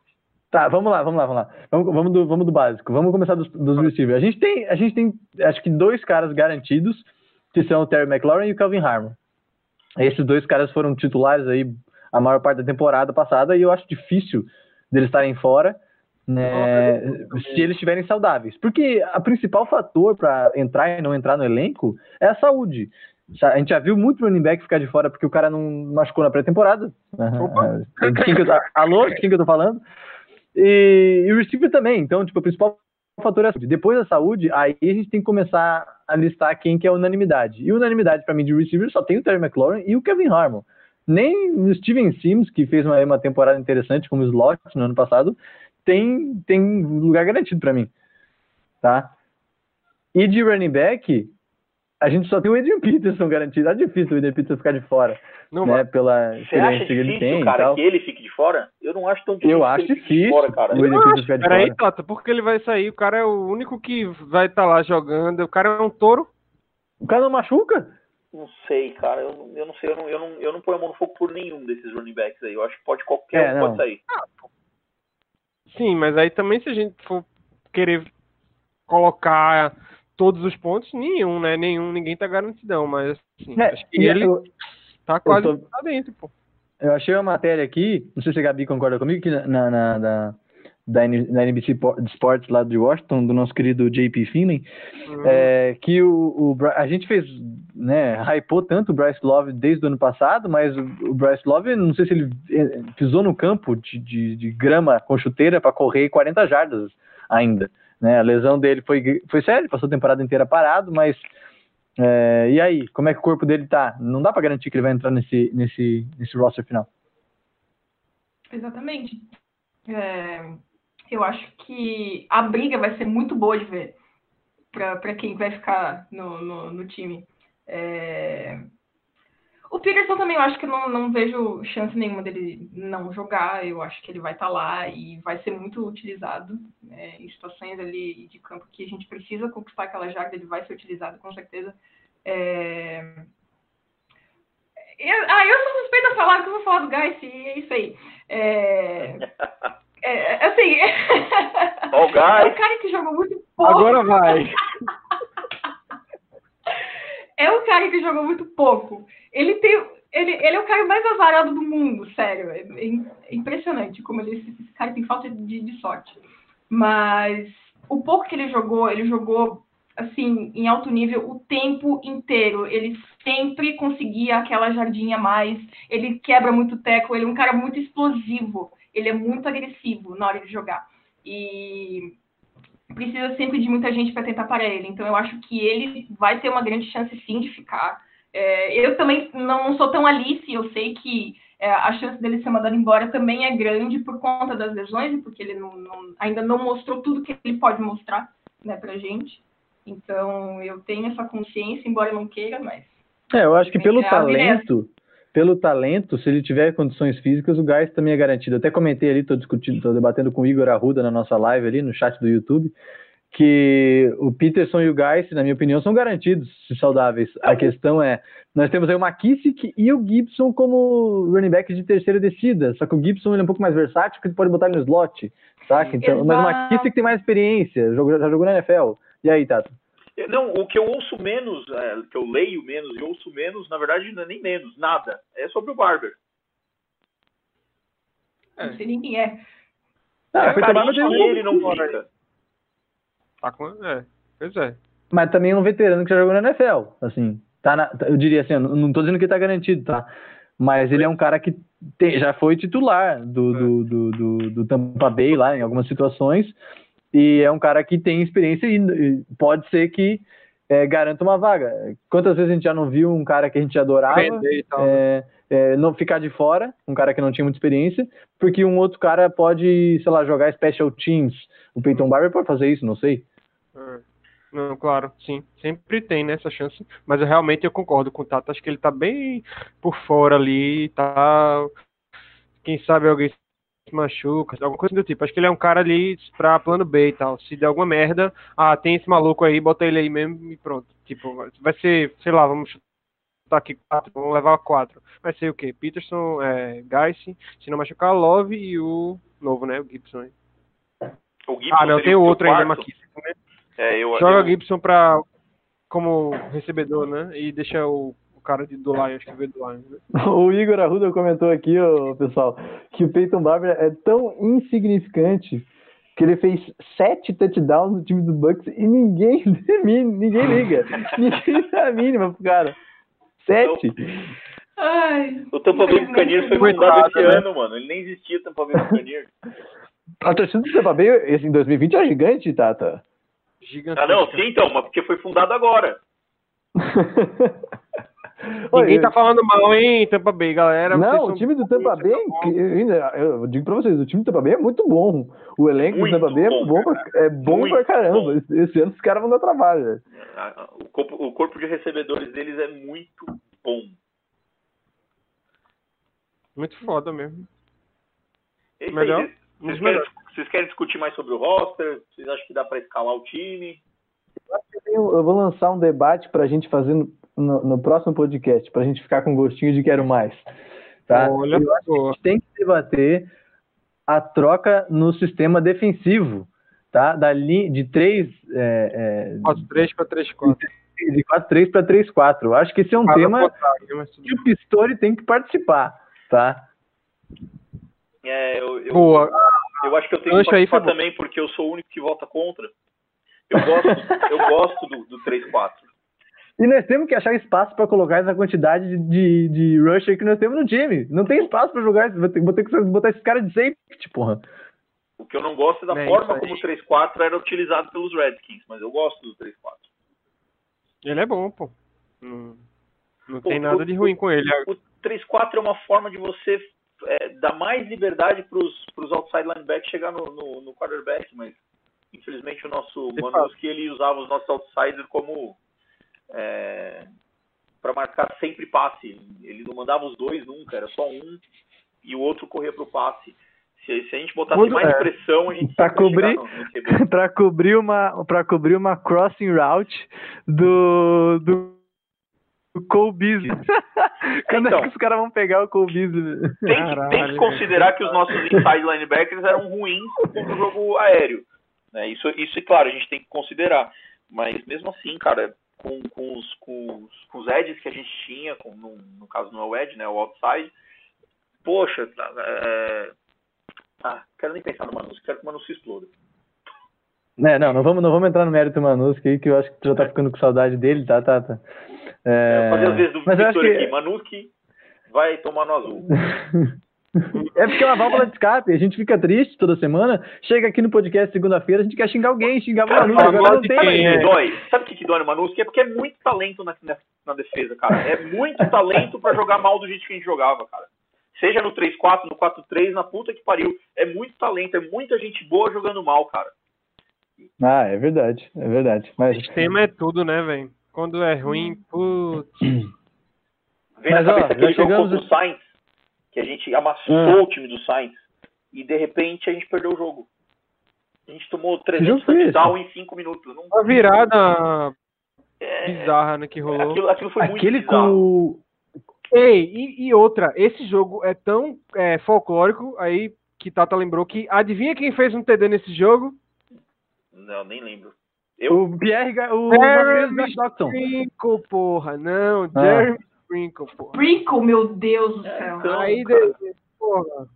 Tá, vamos lá, vamos lá, vamos lá. Vamos, vamos, do, vamos do básico. Vamos começar dos, dos receivers. A gente, tem, a gente tem, acho que, dois caras garantidos, que são o Terry McLaurin e o Calvin Harmon. Esses dois caras foram titulares aí a maior parte da temporada passada e eu acho difícil deles estarem fora, né, se eles estiverem saudáveis. Porque a principal fator para entrar e não entrar no elenco é a saúde. A gente já viu muito running back ficar de fora porque o cara não machucou na pré-temporada. Opa. Ah, de quem que eu Alô, quem que eu tô falando? E, e o receiver também. Então, tipo, o principal fator é a saúde. Depois da saúde, aí a gente tem que começar a listar quem que é unanimidade. E unanimidade para mim de receiver só tem o Terry McLaurin e o Kevin Harmon. Nem o Steven Sims, que fez uma, uma temporada interessante como slot no ano passado, tem, tem lugar garantido para mim. Tá? E de running back, a gente só tem o Adrian Peterson garantido. É difícil o Adrian Peterson ficar de fora, Não né? Pela experiência que ele tem e cara, tal. que ele fique de fora? Eu não acho tão difícil. Eu que acho ele fique de difícil Fora, cara. o Adrian Peterson ficar de Peraí, fora. Tata, porque ele vai sair? O cara é o único que vai estar lá jogando. O cara é um touro. O cara não machuca? Não sei, cara. Eu, não- eu não sei. Eu não, eu, não, eu não ponho a mão no fogo por nenhum desses running backs aí. Eu acho que pode qualquer É, um não. pode sair. Sim, mas aí também se a gente for querer colocar todos os pontos, nenhum, né? Nenhum, ninguém tá garantidão, mas assim, É, acho que ele eu, tá quase tô- lá dentro, pô. eu achei uma matéria aqui, não sei se a Gabi concorda comigo, que na, na, na- da, da NBC Sports lá de Washington, do nosso querido JP Finley, Uhum. é, que o, o a gente fez, né, hypou tanto o Bryce Love desde o ano passado, mas o, o Bryce Love, não sei se ele eh, pisou no campo de, de, de grama com chuteira para correr 40 jardas ainda, né, a lesão dele foi, foi séria, passou a temporada inteira parado, mas é, e aí, como é que o corpo dele tá? Não dá para garantir que ele vai entrar nesse, nesse, nesse roster final. Exatamente. É, eu acho que a briga vai ser muito boa de ver para quem vai ficar no, no, no time. É, O Peterson também eu acho que não, não vejo chance nenhuma dele não jogar. Eu acho que ele vai estar lá e vai ser muito utilizado né, em situações ali de campo que a gente precisa conquistar aquela jarda. Ele vai ser utilizado com certeza. É, eu, ah, eu sou suspeita a falar, que eu vou falar do Geist, e é isso aí. É, é, assim, Ó o é Guy. um cara que jogou muito pouco. Agora vai. É um cara que jogou muito pouco. Ele tem. Ele, ele é o cara mais azarado do mundo, sério. É, é impressionante como ele, esse cara tem falta de, de sorte. Mas o pouco que ele jogou, ele jogou assim, em alto nível o tempo inteiro. Ele sempre conseguia aquela jardinha a mais. Ele quebra muito teco, ele é um cara muito explosivo. Ele é muito agressivo na hora de jogar. E precisa sempre de muita gente para tentar parar ele. Então eu acho que ele vai ter uma grande chance sim de ficar. É, eu também não, não sou tão Alice, eu sei que é, a chance dele ser mandado embora também é grande por conta das lesões e porque ele não, não- ainda não mostrou tudo que ele pode mostrar né, pra gente. Então eu tenho essa consciência, embora eu não queira, mas É, eu acho que pelo É talento, pelo talento, se ele tiver condições físicas, o gás também é garantido. Até comentei ali, tô discutindo, tô debatendo com o Igor Arruda na nossa live ali, no chat do YouTube, que o Peterson e o Geis, na minha opinião, são garantidos, se saudáveis. A questão é, nós temos aí o McKissick e o Gibson como running back de terceira descida, só que o Gibson ele é um pouco mais versátil, você pode botar ele no slot, saca? Então, mas o. McKissick tem mais experiência, já jogou na NFL. E aí, Tato? Não, o que eu ouço menos, é, que eu leio menos e ouço menos, na verdade, não é nem menos, nada. É sobre o Barber. não sei nem quem é. Ah, foi tomar no Carinho dedo. ele não fica. Tá com... É, pois é. mas também é um veterano que já jogou na NFL, assim, tá na- eu diria assim, eu não não tô dizendo que tá garantido, tá? Mas ele é um cara que tem- já foi titular do, do, do, do, do Tampa Bay lá em algumas situações e é um cara que tem experiência e, pode ser que é, garanta uma vaga. Quantas vezes a gente já não viu um cara que a gente adorava né? é, é, não ficar de fora, um cara que não tinha muita experiência, porque um outro cara pode, sei lá, jogar special teams. O Peyton Barber pode fazer isso, não sei. É. Não, claro, sim. Sempre tem né, essa chance. Mas eu realmente eu concordo com o Tato. Acho que ele tá bem por fora ali. Tá. Quem sabe alguém se machuca, alguma coisa do tipo. Acho que ele é um cara ali pra plano B e tal. Se der alguma merda, ah, tem esse maluco aí, bota ele aí mesmo e pronto. Tipo, vai ser, sei lá, vamos chutar aqui quatro, vamos levar quatro. Vai ser o quê? Peterson, é, Geiss, se não machucar, Love e o novo, né? O Gibson aí. O Gibson Ah, não, tem outro ainda. McKissick, né? É, eu, Joga eu, Gibson pra, como recebedor, né? E deixa o, o cara de, do Lions, que veio do Lions? O Igor Arruda comentou aqui, ó, pessoal, que o Peyton Barber é tão insignificante que ele fez sete touchdowns no time do Bucks e ninguém, ninguém liga. ninguém dá a mínima pro cara. Sete. Ai, O Tampa Bay Buccaneers foi fundado esse né? ano, mano. Ele nem existia o Tampa Bay Buccaneers. A torcida do Tampa Bay esse em 2020 é gigante, Tata. Gigantesco. ah, não, sim, então, mas porque foi fundado agora. Ninguém Oi, tá falando mal, hein, Tampa Bay, galera. Não, o time do Tampa Bay, bons. eu, ainda- eu digo pra vocês, o time do Tampa Bay é muito bom. O elenco Muito do Tampa Bay é bom, bom, pra, cara. é bom Muito pra caramba. bom. Esse, ano os caras vão dar trabalho. velho. O corpo, o corpo de recebedores deles é muito bom. Muito foda mesmo. É Melhor? Vocês, vocês dos querem, vocês querem discutir mais sobre o roster? Vocês acham que dá pra escalar o time? Eu eu vou lançar um debate pra gente fazer no, no- próximo podcast, pra gente ficar com gostinho de quero mais. Tá? Olha, Eu acho que a gente tem que debater a troca no sistema defensivo, tá? Da linha de 3, é, 4-3 pra 3-4. é, de 4-3 para 3-4. Eu acho que esse é um Cada tema tudo que o Pistori tem que participar, tá? É, eu, eu, Boa. eu acho que eu tenho Gancho que aí participar bom. também, porque eu sou o único que vota contra. Eu gosto, eu gosto do, do 3-4. E nós temos que achar espaço para colocar essa quantidade de, de, de rusher que nós temos no time. Não tem espaço para jogar, vou ter, vou ter que botar esses caras de safety, porra. O que eu não gosto é da É, forma como o 3-4 era utilizado pelos Redskins, mas eu gosto do 3-4. Ele é bom, pô. Não, não Pô, tem nada o- de ruim com ele. O 3-4 é uma forma de você é, dar mais liberdade para os outside linebackers chegar no, no, no quarterback, mas infelizmente o nosso Manuski ele usava os nossos outsiders como para marcar sempre passe. Ele não mandava os dois nunca, era só um e o outro corria para o passe. Se, se a gente botasse mais é, pressão, a gente chegar cobrir- no, no para cobrir uma para cobrir uma crossing route do do Cole Beasley. Quando é Então. que os caras vão pegar o Cole Beasley? Tem que, tem que considerar que os nossos inside linebackers eram ruins contra o jogo aéreo. Né? Isso, isso, é claro, a gente tem que considerar. Mas mesmo assim, cara, com, com, os, com, os, com os edges que a gente tinha, com, no, no caso não é o edge, né? O outside, poxa, tá, é... ah, quero nem pensar no Manus, quero que o Manus se exploda. É, não, não vamos, não vamos entrar no mérito Manuski aí, que eu acho que tu já tá ficando com saudade dele, tá, tá, tá. É, É, fazer as vezes do mas Victor que... aqui, Manuski vai tomar no azul. É porque é uma válvula de escape, a gente fica triste toda semana, chega aqui no podcast segunda-feira, a gente quer xingar alguém, xingar o Cara, Manuski, fala agora não tem mais. é. que dói? Sabe o que, que dói no Manuski? É porque é muito talento na, na, na defesa, cara. É muito talento pra jogar mal do jeito que a gente jogava, cara. Seja no 3-4, no 4-3, na puta que pariu. É muito talento, é muita gente boa jogando mal, cara. Ah, é verdade, é verdade. Mas, Sistema é tudo, né, velho? Quando é ruim, putz. Vem Mas, na ó, cabeça já aquele jogo chegamos contra o Sainz, que a gente amassou Ah. o time do Sainz, e de repente a gente perdeu o jogo. A gente tomou jogo 300 foi esse? touchdown em 5 minutos. Não, Uma virada é, bizarra, né, que rolou. aquilo, aquilo foi muito aquele bizarro. com. Ei, e, e outra, esse jogo é tão é, folclórico, aí que Tata lembrou que adivinha quem fez um TD nesse jogo? Não, nem lembro. Eu, O Pierre, o Jeremy Dawson. Sprinkle, porra, não, Ah. Jeremy Sprinkle, porra. Sprinkle, meu Deus do céu. então, Aí, cara, porra,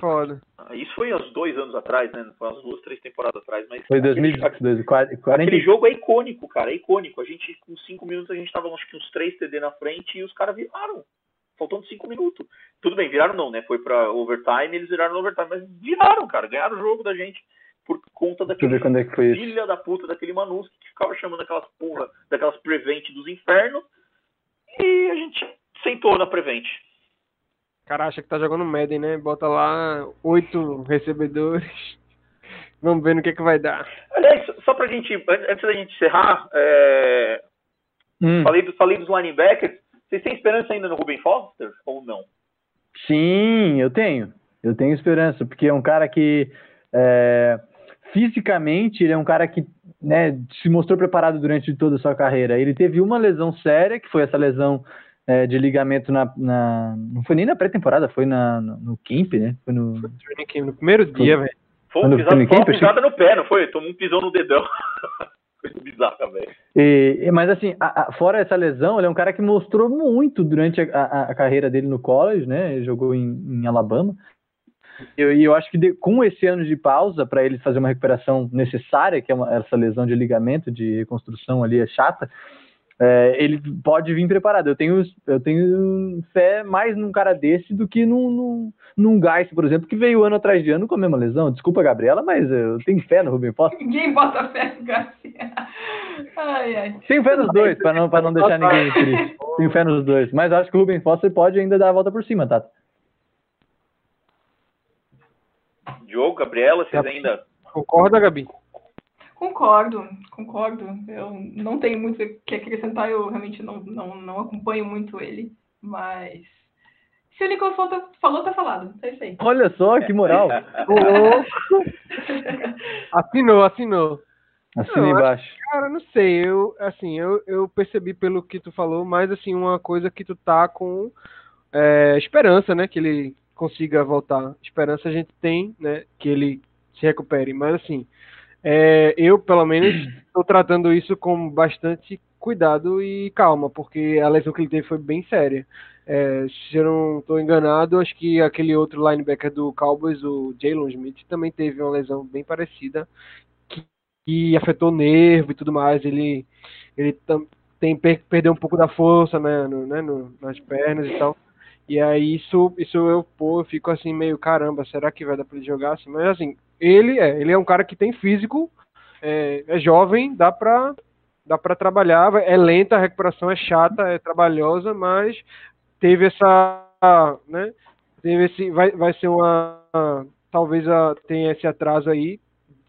foda. Isso foi uns dois anos atrás, né? Foi umas duas, três temporadas atrás, mas Foi aquele- 2002, 40, Aquele jogo é icônico, cara, é icônico. A gente, com cinco minutos, a gente tava acho que uns três TD na frente e os caras viraram. Faltando cinco minutos. Tudo bem, viraram não, né? Foi pra overtime, eles viraram no overtime, mas viraram, cara, ganharam o jogo da gente. por conta daquele quando é que foi isso. filha da puta daquele Manusk que ficava chamando aquelas porra, daquelas Prevent dos infernos. E a gente sentou na Prevent. O cara acha que tá jogando Madden, né? Bota lá oito recebedores. Vamos ver no que que vai dar. Aliás, só pra gente, an- antes da gente encerrar, é, Hum, falei, do- falei dos linebackers. Vocês têm esperança ainda no Ruben Foster ou não? Sim, eu tenho. Eu tenho esperança, porque é um cara que é, fisicamente ele é um cara que né, se mostrou preparado durante toda a sua carreira. Ele teve uma lesão séria, que foi essa lesão é, de ligamento na, na- Não foi nem na pré-temporada, foi na, no, no camp, né? Foi no. Training camp no primeiro dia, velho. Foi fui no foi uma pisada no pé, não foi? Tomou um pisão no dedão. Coisa bizarra, velho. Mas assim, a- a- fora essa lesão, ele é um cara que mostrou muito durante a, a- a carreira dele no college, né? Ele jogou em, em Alabama. E eu, eu acho que de- com esse ano de pausa, para ele fazer uma recuperação necessária, que é uma- essa lesão de ligamento, de reconstrução ali, é chata, é, ele pode vir preparado. Eu tenho, eu tenho fé mais num cara desse do que num, num, num Geis, por exemplo, que veio ano atrás de ano com a mesma lesão. Desculpa, Gabriela, mas eu tenho fé no Ruben Foster. Ninguém bota fé no Garcia. Ai, ai. Tenho fé nos dois, para não, pra não deixar ninguém triste. Tenho fé nos dois. Mas acho que o Ruben Foster pode ainda dar a volta por cima, tá? Diogo, Gabriela, vocês Tá. ainda. Concorda, Gabi? Concordo, concordo. Eu não tenho muito o que acrescentar, eu realmente não, não, não acompanho muito ele, mas. Se o Nicolas falou, tá- falou, tá falado. É isso aí. Olha só que moral. Assinou, assinou. Assina Não, embaixo. Cara, não sei, eu assim, eu, eu percebi pelo que tu falou, mas assim, uma coisa que tu tá com é, esperança, né, que ele consiga voltar. Esperança a gente tem, né, que ele se recupere, mas assim, é, eu pelo menos estou tratando isso com bastante cuidado e calma, porque a lesão que ele teve foi bem séria. É, se eu não estou enganado, acho que aquele outro linebacker do Cowboys, o Jalen Smith, também teve uma lesão bem parecida que afetou o nervo e tudo mais. Ele, ele tam- tem per- perdeu um pouco da força né, no- né, no- nas pernas e tal. E aí isso, isso eu, pô, eu fico assim meio, caramba, será que vai dar pra ele jogar assim? Mas assim, ele é, ele é um cara que tem físico, é, é jovem, dá pra, dá pra trabalhar, é lenta, a recuperação é chata, é trabalhosa, mas teve essa, né, teve esse, vai, vai ser uma, talvez a, tenha esse atraso aí,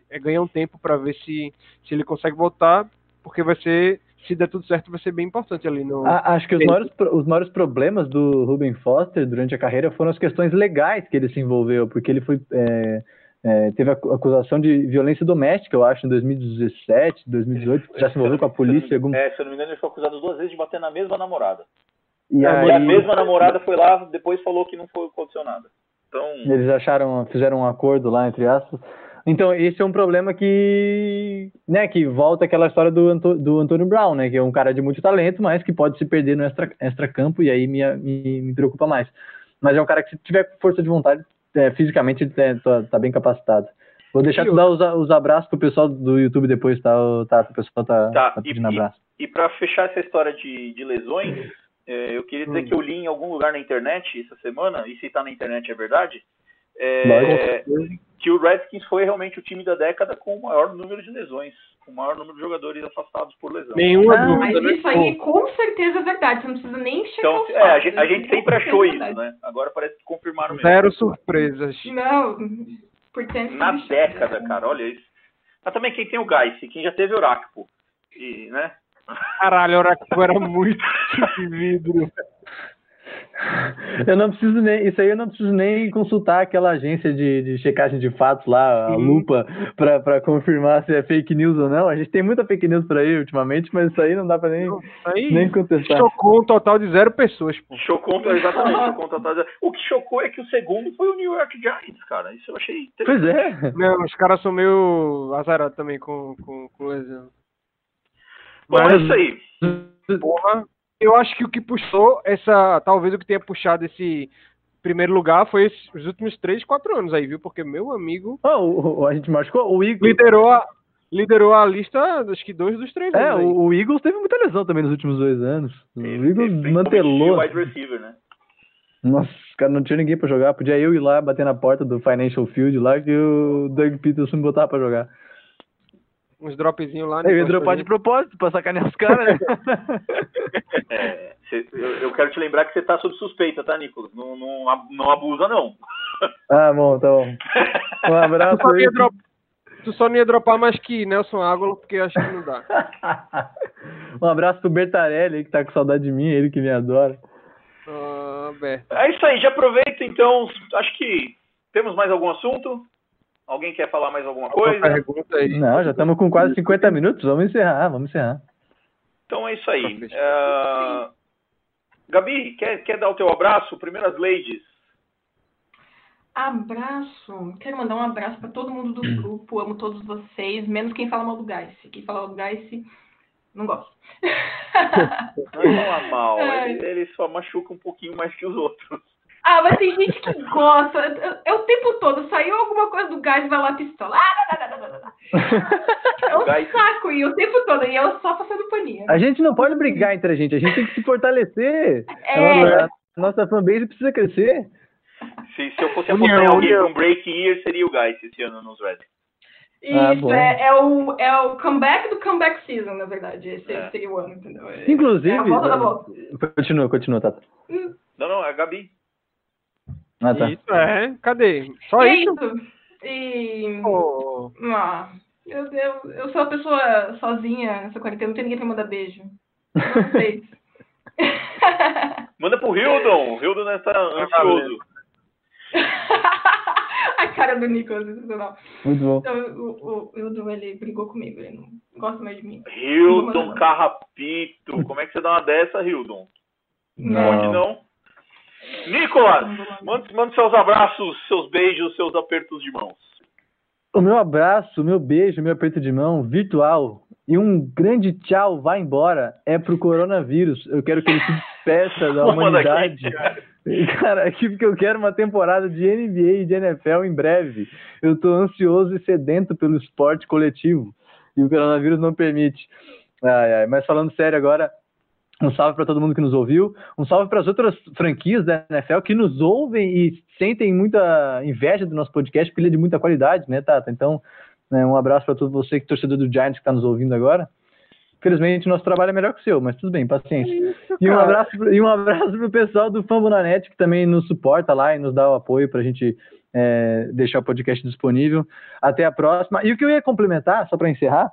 é ganhar um tempo para ver se, se ele consegue voltar, porque vai ser, se der tudo certo, vai ser bem importante ali no. A- acho que os maiores, os maiores problemas do Ruben Foster durante a carreira foram as questões legais que ele se envolveu, porque ele foi. é, é, teve acu- acusação de violência doméstica, eu acho, em 2017, 2018, já se envolveu com a polícia. Algum... É, se eu não me engano, ele foi acusado duas vezes de bater na mesma namorada. E E aí, a mesma namorada foi lá, depois falou que não foi aconteceu nada. Então, Eles acharam, fizeram um acordo lá, entre aspas. Então, esse é um problema que, né, que volta aquela história do, Anto, do Antônio Brown, né, que é um cara de muito talento, mas que pode se perder no extra, extra campo e aí me, me, me preocupa mais. Mas é um cara que se tiver força de vontade, é, fisicamente ele tá, tá- tá bem capacitado. Vou deixar tu dar os, os abraços pro pessoal do YouTube depois, tá? O, tá o pessoal tá, Tá, tá e- pedindo e- abraço. E para fechar essa história de, de lesões, é, eu queria dizer Hum. que eu li em algum lugar na internet essa semana, e se está na internet é verdade, é, que o Redskins foi realmente o time da década com o maior número de lesões, com o maior número de jogadores afastados por lesão. Nenhuma Ah, Mas dúvida, né? isso aí com certeza é verdade, você não precisa nem checar Então, é, a fatos, gente, a gente sempre achou é isso, verdade. né? Agora parece que confirmaram mesmo. Zero surpresas. Não, pretende Na que- década, cara, olha isso. Mas também quem tem o Geis, quem já teve o Orakpo, e, né? Caralho, a Oracle era muito de vidro. Eu não preciso nem, isso aí eu não preciso nem consultar aquela agência de, de checagem de fatos lá, a Sim. lupa, pra, pra confirmar se é fake news ou não. A gente tem muita fake news por aí ultimamente, mas isso aí não dá pra nem, Aí nem contestar. chocou um total de zero pessoas, pô. Chocou, exatamente, chocou um total de- O que chocou é que o segundo foi o New York Giants, cara. Isso eu achei interessante. Pois é. Não, os caras são meio azarados também com, com, com lesão. Bom, é Mas- isso aí. Porra, eu acho que o que puxou essa. Talvez o que tenha puxado esse primeiro lugar foi esses- os últimos 3, 4 anos aí, viu? Porque meu amigo Ó, o- o- a gente machucou o Eagles. liderou a, liderou a lista, acho que dois dos três É, anos. aí. o, Eagles teve muita lesão também nos últimos dois anos. O Eagles mantelou. o wide receiver, né? Nossa, caras não tinham ninguém pra jogar. Podia eu ir lá bater na porta do Financial Field lá que o Doug Peterson me botava pra jogar. Uns dropzinhos lá. Eu ia dropar de propósito pra sacanear os caras, né? É, cê- eu, eu quero te lembrar que você tá sob suspeita, tá, Nicolas? Não, não, não abusa, não. ah, bom, tá bom. Um Tu abraço só, não aí. tu só não ia dropar mais que Nelson Águalo, porque acho que não dá. um abraço pro Bertarelli que tá com saudade de mim, ele que me adora. Ah, Berta. É isso aí, já aproveita então. Acho que temos mais algum assunto? Alguém quer falar mais alguma coisa? Pergunta aí. Não, já estamos com quase 50 minutos, vamos encerrar, vamos encerrar. Então é isso aí. Ah, Gabi, quer, quer dar o teu abraço? Primeiras ladies. Abraço. Quero mandar um abraço pra todo mundo do grupo. Amo todos vocês, menos quem fala mal do Gaice. Quem fala mal do Gaice, não gosto. Não é mal, ele, ele só machuca um pouquinho mais que os outros. Ah, mas tem gente que gosta. É o tempo todo. Saiu alguma coisa do Gaice, vai lá pistola. Ah, dá, dá, dá, dá, dá, dá. É um Gaice- saco. E o tempo todo. E eu só passando paninho. A gente não pode brigar entre a gente, a gente tem que se fortalecer. É. A nossa, a nossa fanbase precisa crescer. Se, se eu fosse apostar em alguém com break year, seria o Guys esse ano nos Reds. Ah, Isso, bom. é, é, o, é o comeback do comeback season, na verdade. Esse É. seria o ano, entendeu? É- Inclusive. É a volta da volta. Continua, continua, Tata. Não, não, é a Gabi. Ah, tá. Isso, é. Cadê? Só E é isso? E. Pô, Ah, eu, eu, eu sou uma pessoa sozinha nessa quarentena, não tem ninguém pra mandar beijo. Não sei. Manda pro Hildon. O Hildon está ansioso. A cara do Nicolas, sensacional. Muito bom. Então, o, o, o Hildo, ele brigou comigo, ele não gosta mais de mim. Hildon Carrapito. Como é que você dá uma dessa, Hildon? Pode não? Nicolas, manda, manda seus abraços, seus beijos, seus apertos de mãos. O meu abraço, o meu beijo, o meu aperto de mão virtual e um grande tchau, vai embora, é pro coronavírus. Eu quero que ele se despeça da Uma humanidade. daqui. Cara, aqui porque eu quero uma temporada de NBA e de NFL em breve. Eu tô ansioso e sedento pelo esporte coletivo. E o coronavírus não permite. Ai, ai. Mas falando sério agora, um salve para todo mundo que nos ouviu. Um salve para as outras franquias da NFL que nos ouvem e sentem muita inveja do nosso podcast, porque ele é de muita qualidade, né, Tata? Então, né, um abraço para todo você que é torcedor do Giants que está nos ouvindo agora. Infelizmente, nosso trabalho é melhor que o seu, mas tudo bem, paciência. E um abraço, e um abraço pro pessoal do Fambonanet, que também nos suporta lá e nos dá o apoio pra gente é, deixar o podcast disponível. Até a próxima. E o que eu ia complementar, só para encerrar,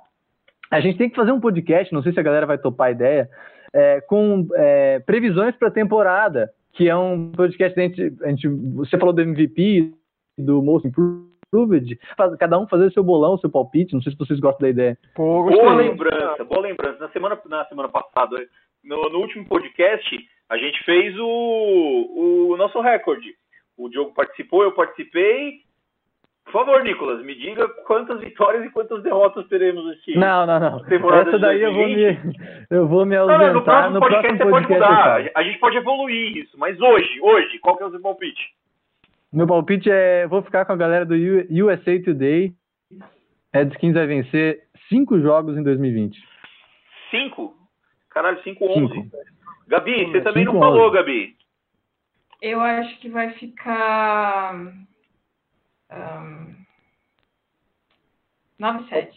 a gente tem que fazer um podcast, não sei se a galera vai topar a ideia, é, com é, previsões para a temporada, que é um podcast que a gente, a gente- Você falou do MVP, do Most Improved, cada um fazer seu bolão, seu palpite, não sei se vocês gostam da ideia. pô, Boa lembrança, boa lembrança. Na semana, na semana passada, no, no último podcast, a gente fez o, o nosso recorde. O Diogo participou, eu participei. Por favor, Nicolas, me diga quantas vitórias e quantas derrotas teremos esse Não, não, não. Temporada Essa daí eu vou me, 2020? eu vou me Não, não, ausentar no próximo no podcast próximo você pode podcast. mudar. falo. A gente pode evoluir isso, mas hoje, hoje, qual que é o seu palpite? Meu palpite é, vou ficar com a galera do USA Today. Redskins vai vencer cinco jogos em 2020. Cinco? Caralho, 5 11. Cinco. Gabi, você também não Cinco, falou, onze. Gabi. Eu acho que vai ficar. Um, 9-7.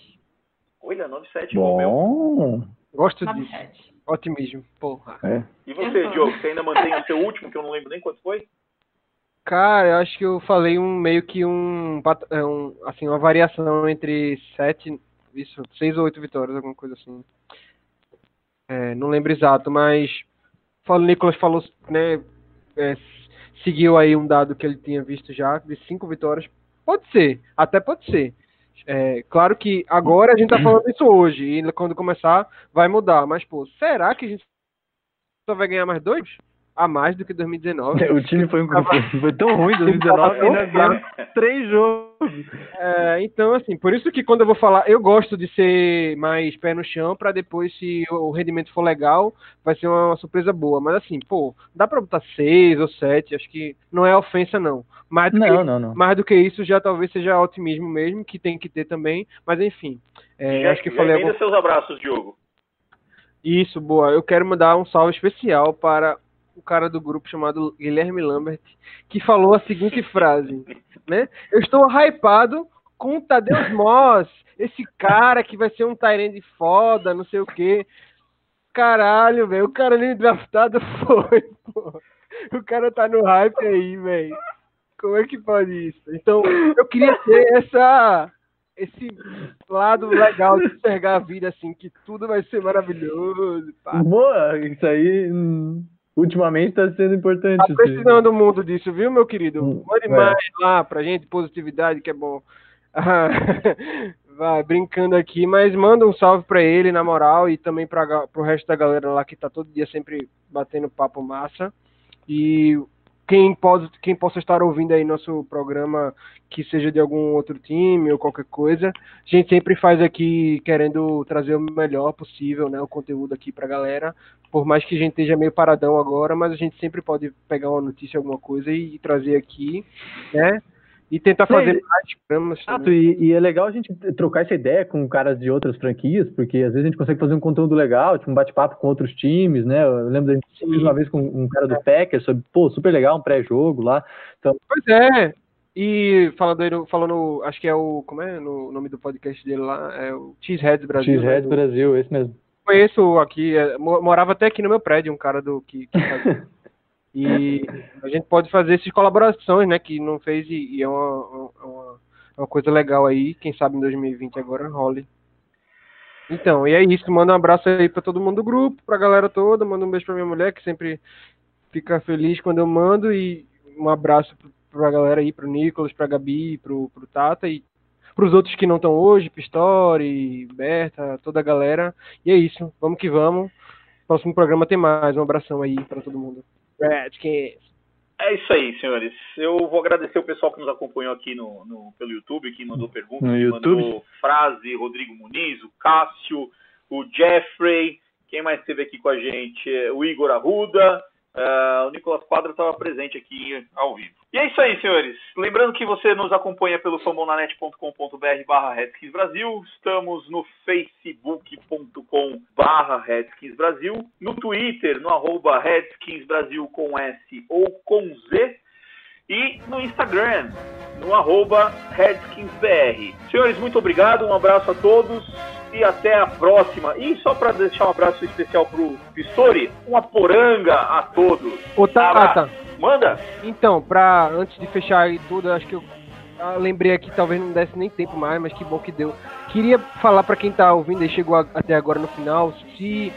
Olha, 9-7 igual o meu. Bom. Gosto disso. 9-7. Otimismo, porra. É. E você, Diogo, você ainda mantém o seu último, que eu não lembro nem quanto foi? Cara, eu acho que eu falei um meio que um, é, um assim, uma variação entre sete, isso, seis ou oito vitórias, alguma coisa assim. É, não lembro exato, mas o Nicolas falou, né, é, seguiu aí um dado que ele tinha visto já de cinco vitórias. Pode ser, até pode ser. É, claro que agora a gente tá falando isso hoje e quando começar vai mudar, mas pô, será que a gente só vai ganhar mais dois? A mais do que 2019? O time foi, um- foi tão ruim em 2019 que nós ganhamos três jogos. É, então, assim, por isso que quando eu vou falar, eu gosto de ser mais pé no chão, pra depois, se o rendimento for legal, vai ser uma, surpresa boa. Mas assim, pô, dá pra botar seis ou sete, acho que não é ofensa, não. Mais do, Não, que, não, não. mais do que isso, já talvez seja otimismo mesmo, que tem que ter também. Mas enfim, é, já, acho que já falei alguma... seus abraços, Diogo. Isso, boa. Eu quero mandar um salve especial para um cara do grupo chamado Guilherme Lambert, que falou a seguinte frase, né? Eu estou hypado com o Tadeu Moss, esse cara que vai ser um Tyrande foda, não sei o quê. Caralho, velho, o cara nem draftado foi, pô. O cara tá no hype aí, velho. Como é que pode isso? Então, eu queria ter essa esse lado legal de enxergar a vida assim, que tudo vai ser maravilhoso. Pá. Boa, isso aí hum, ultimamente tá sendo importante. Tá assim. precisando do mundo disso, viu, meu querido? Hum, Mande é. mais lá pra gente, positividade, que é bom. Vai, brincando aqui, mas manda um salve pra ele, na moral, e também pra, pro resto da galera lá que tá todo dia sempre batendo papo massa. E quem, pode, quem possa estar ouvindo aí nosso programa, que seja de algum outro time ou qualquer coisa, a gente sempre faz aqui querendo trazer o melhor possível, né, o conteúdo aqui pra galera. Por mais que a gente esteja meio paradão agora, mas a gente sempre pode pegar uma notícia, alguma coisa e, trazer aqui, né? E tentar Sim. fazer mais programas Exato, e, e é legal a gente trocar essa ideia com caras de outras franquias, porque às vezes a gente consegue fazer um conteúdo legal, tipo um bate-papo com outros times, né? Eu lembro da gente fez uma vez com um cara do Packers sobre, pô, super legal, um pré-jogo lá. Pois é. E falando falando, acho que é o, como é o nome do podcast dele lá? É o Cheeseheads Brasil. X-Red né? Brasil, esse mesmo. conheço aqui, é, mo- morava até aqui no meu prédio, um cara do que, que fazia. E a gente pode fazer essas colaborações, né? Que não fez e, e é uma, uma, uma coisa legal aí. Quem sabe em 2020 agora role. Então, e é isso. Manda um abraço aí pra todo mundo do grupo, pra galera toda. Manda um beijo pra minha mulher, que sempre fica feliz quando eu mando. E um abraço pra galera aí, pro Nicolas, pra Gabi, pro, pro Tata e pros outros que não estão hoje, Pistori, Berta, toda a galera. E é isso, vamos que vamos. Próximo programa tem mais. Um abração aí pra todo mundo. Redskins. É isso aí, senhores. Eu vou agradecer o pessoal que nos acompanhou aqui no, no- pelo YouTube, que mandou perguntas, No que YouTube? mandou frase, Rodrigo Muniz, o Cássio, o Jeffrey, quem mais esteve aqui com a gente? É, O Igor Arruda, ah, o Nicolas Quadra estava presente aqui ao vivo. E é isso aí, senhores. Lembrando que você nos acompanha pelo fambonanet.com.br barra Redskins Brasil. Estamos no facebook.com barra Redskins Brasil. No Twitter, no arroba Redskins Brasil com S ou com Z. E no Instagram, no arroba RedskinsBR. Senhores, muito obrigado, um abraço a todos e até a próxima. E só para deixar um abraço especial pro Pistori, uma poranga a todos. Ô, Tata, Manda! então, pra, antes de fechar aí tudo, acho que eu ah, lembrei aqui, talvez não desse nem tempo mais, mas que bom que deu. Queria falar pra quem tá ouvindo e chegou a- até agora no final, se,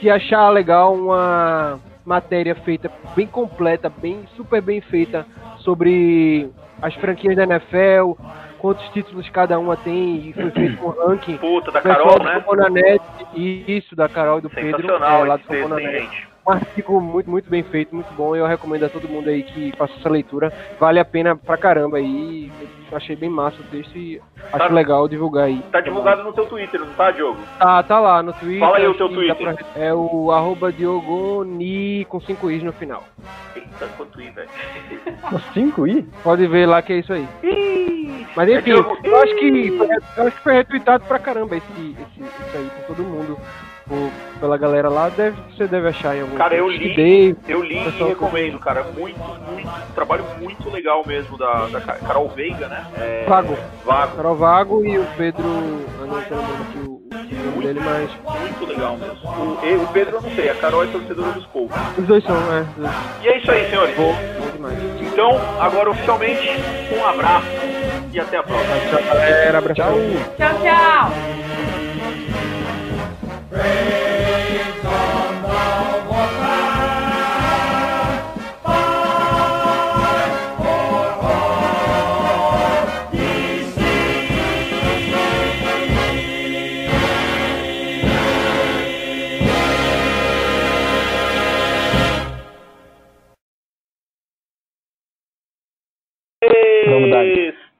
se achar legal uma matéria feita bem completa, bem super bem feita sobre as franquias da NFL, quantos títulos cada uma tem e foi feito um ranking. Puta, da Carol, do né? E isso, da Carol e do Pedro, é, lá esse do Fambonanet. gente? Um artigo muito, muito bem feito, muito bom. e Eu recomendo a todo mundo aí que faça essa leitura. Vale a pena pra caramba aí. Eu achei bem massa o texto e acho Tá- legal divulgar aí. Tá divulgado no seu Twitter, não tá, Diogo? Tá, tá lá no Twitter. Fala aí o acho teu Twitter. pra- É o arroba Diogoni com 5 is no final. Eita, quanto ir, velho. Os cinco i? Pode ver lá que é isso aí. Ih, Mas é enfim, Diogo. eu acho que foi, eu acho que foi retweetado pra caramba esse, esse, isso aí por todo mundo. Por- pela galera lá, deve, você deve achar em algum Cara, eu li. Dave, Eu li e recomendo, cara. Muito, muito. um Trabalho muito legal mesmo da, da Ca- Carol Veiga, né? É, Vago. Vago. Carol Vago e o Pedro. Eu não tô lembrando aqui o, o nome dele, mas. Muito legal mesmo. O, e- o Pedro eu não sei, a Carol é torcedora dos Colts. Os dois são, é. E é isso aí, senhores. Bom, bom demais. Então, agora oficialmente, um abraço e até a próxima. Tchau, galera. Tchau, tchau.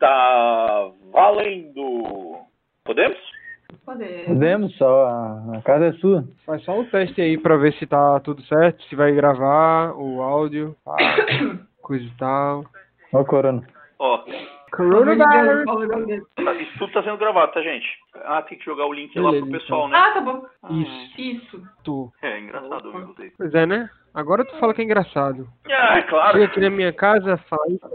Está valendo. Podemos? Poder. Podemos, só a, a casa é sua. Faz só um teste aí pra ver se tá tudo certo, se vai gravar o áudio, pá, coisa e tal. Ó o corona. Ó, Coronavirus! tá- isso tudo tá sendo gravado, tá, gente? Ah, tem que jogar o link lá Beleza, pro pessoal, né? Ah, tá bom. Isso. Isso. Tu. É engraçado, viu? Pois é, né? Agora tu fala que é engraçado. Ah, é claro. Chega aqui na minha casa, fala isso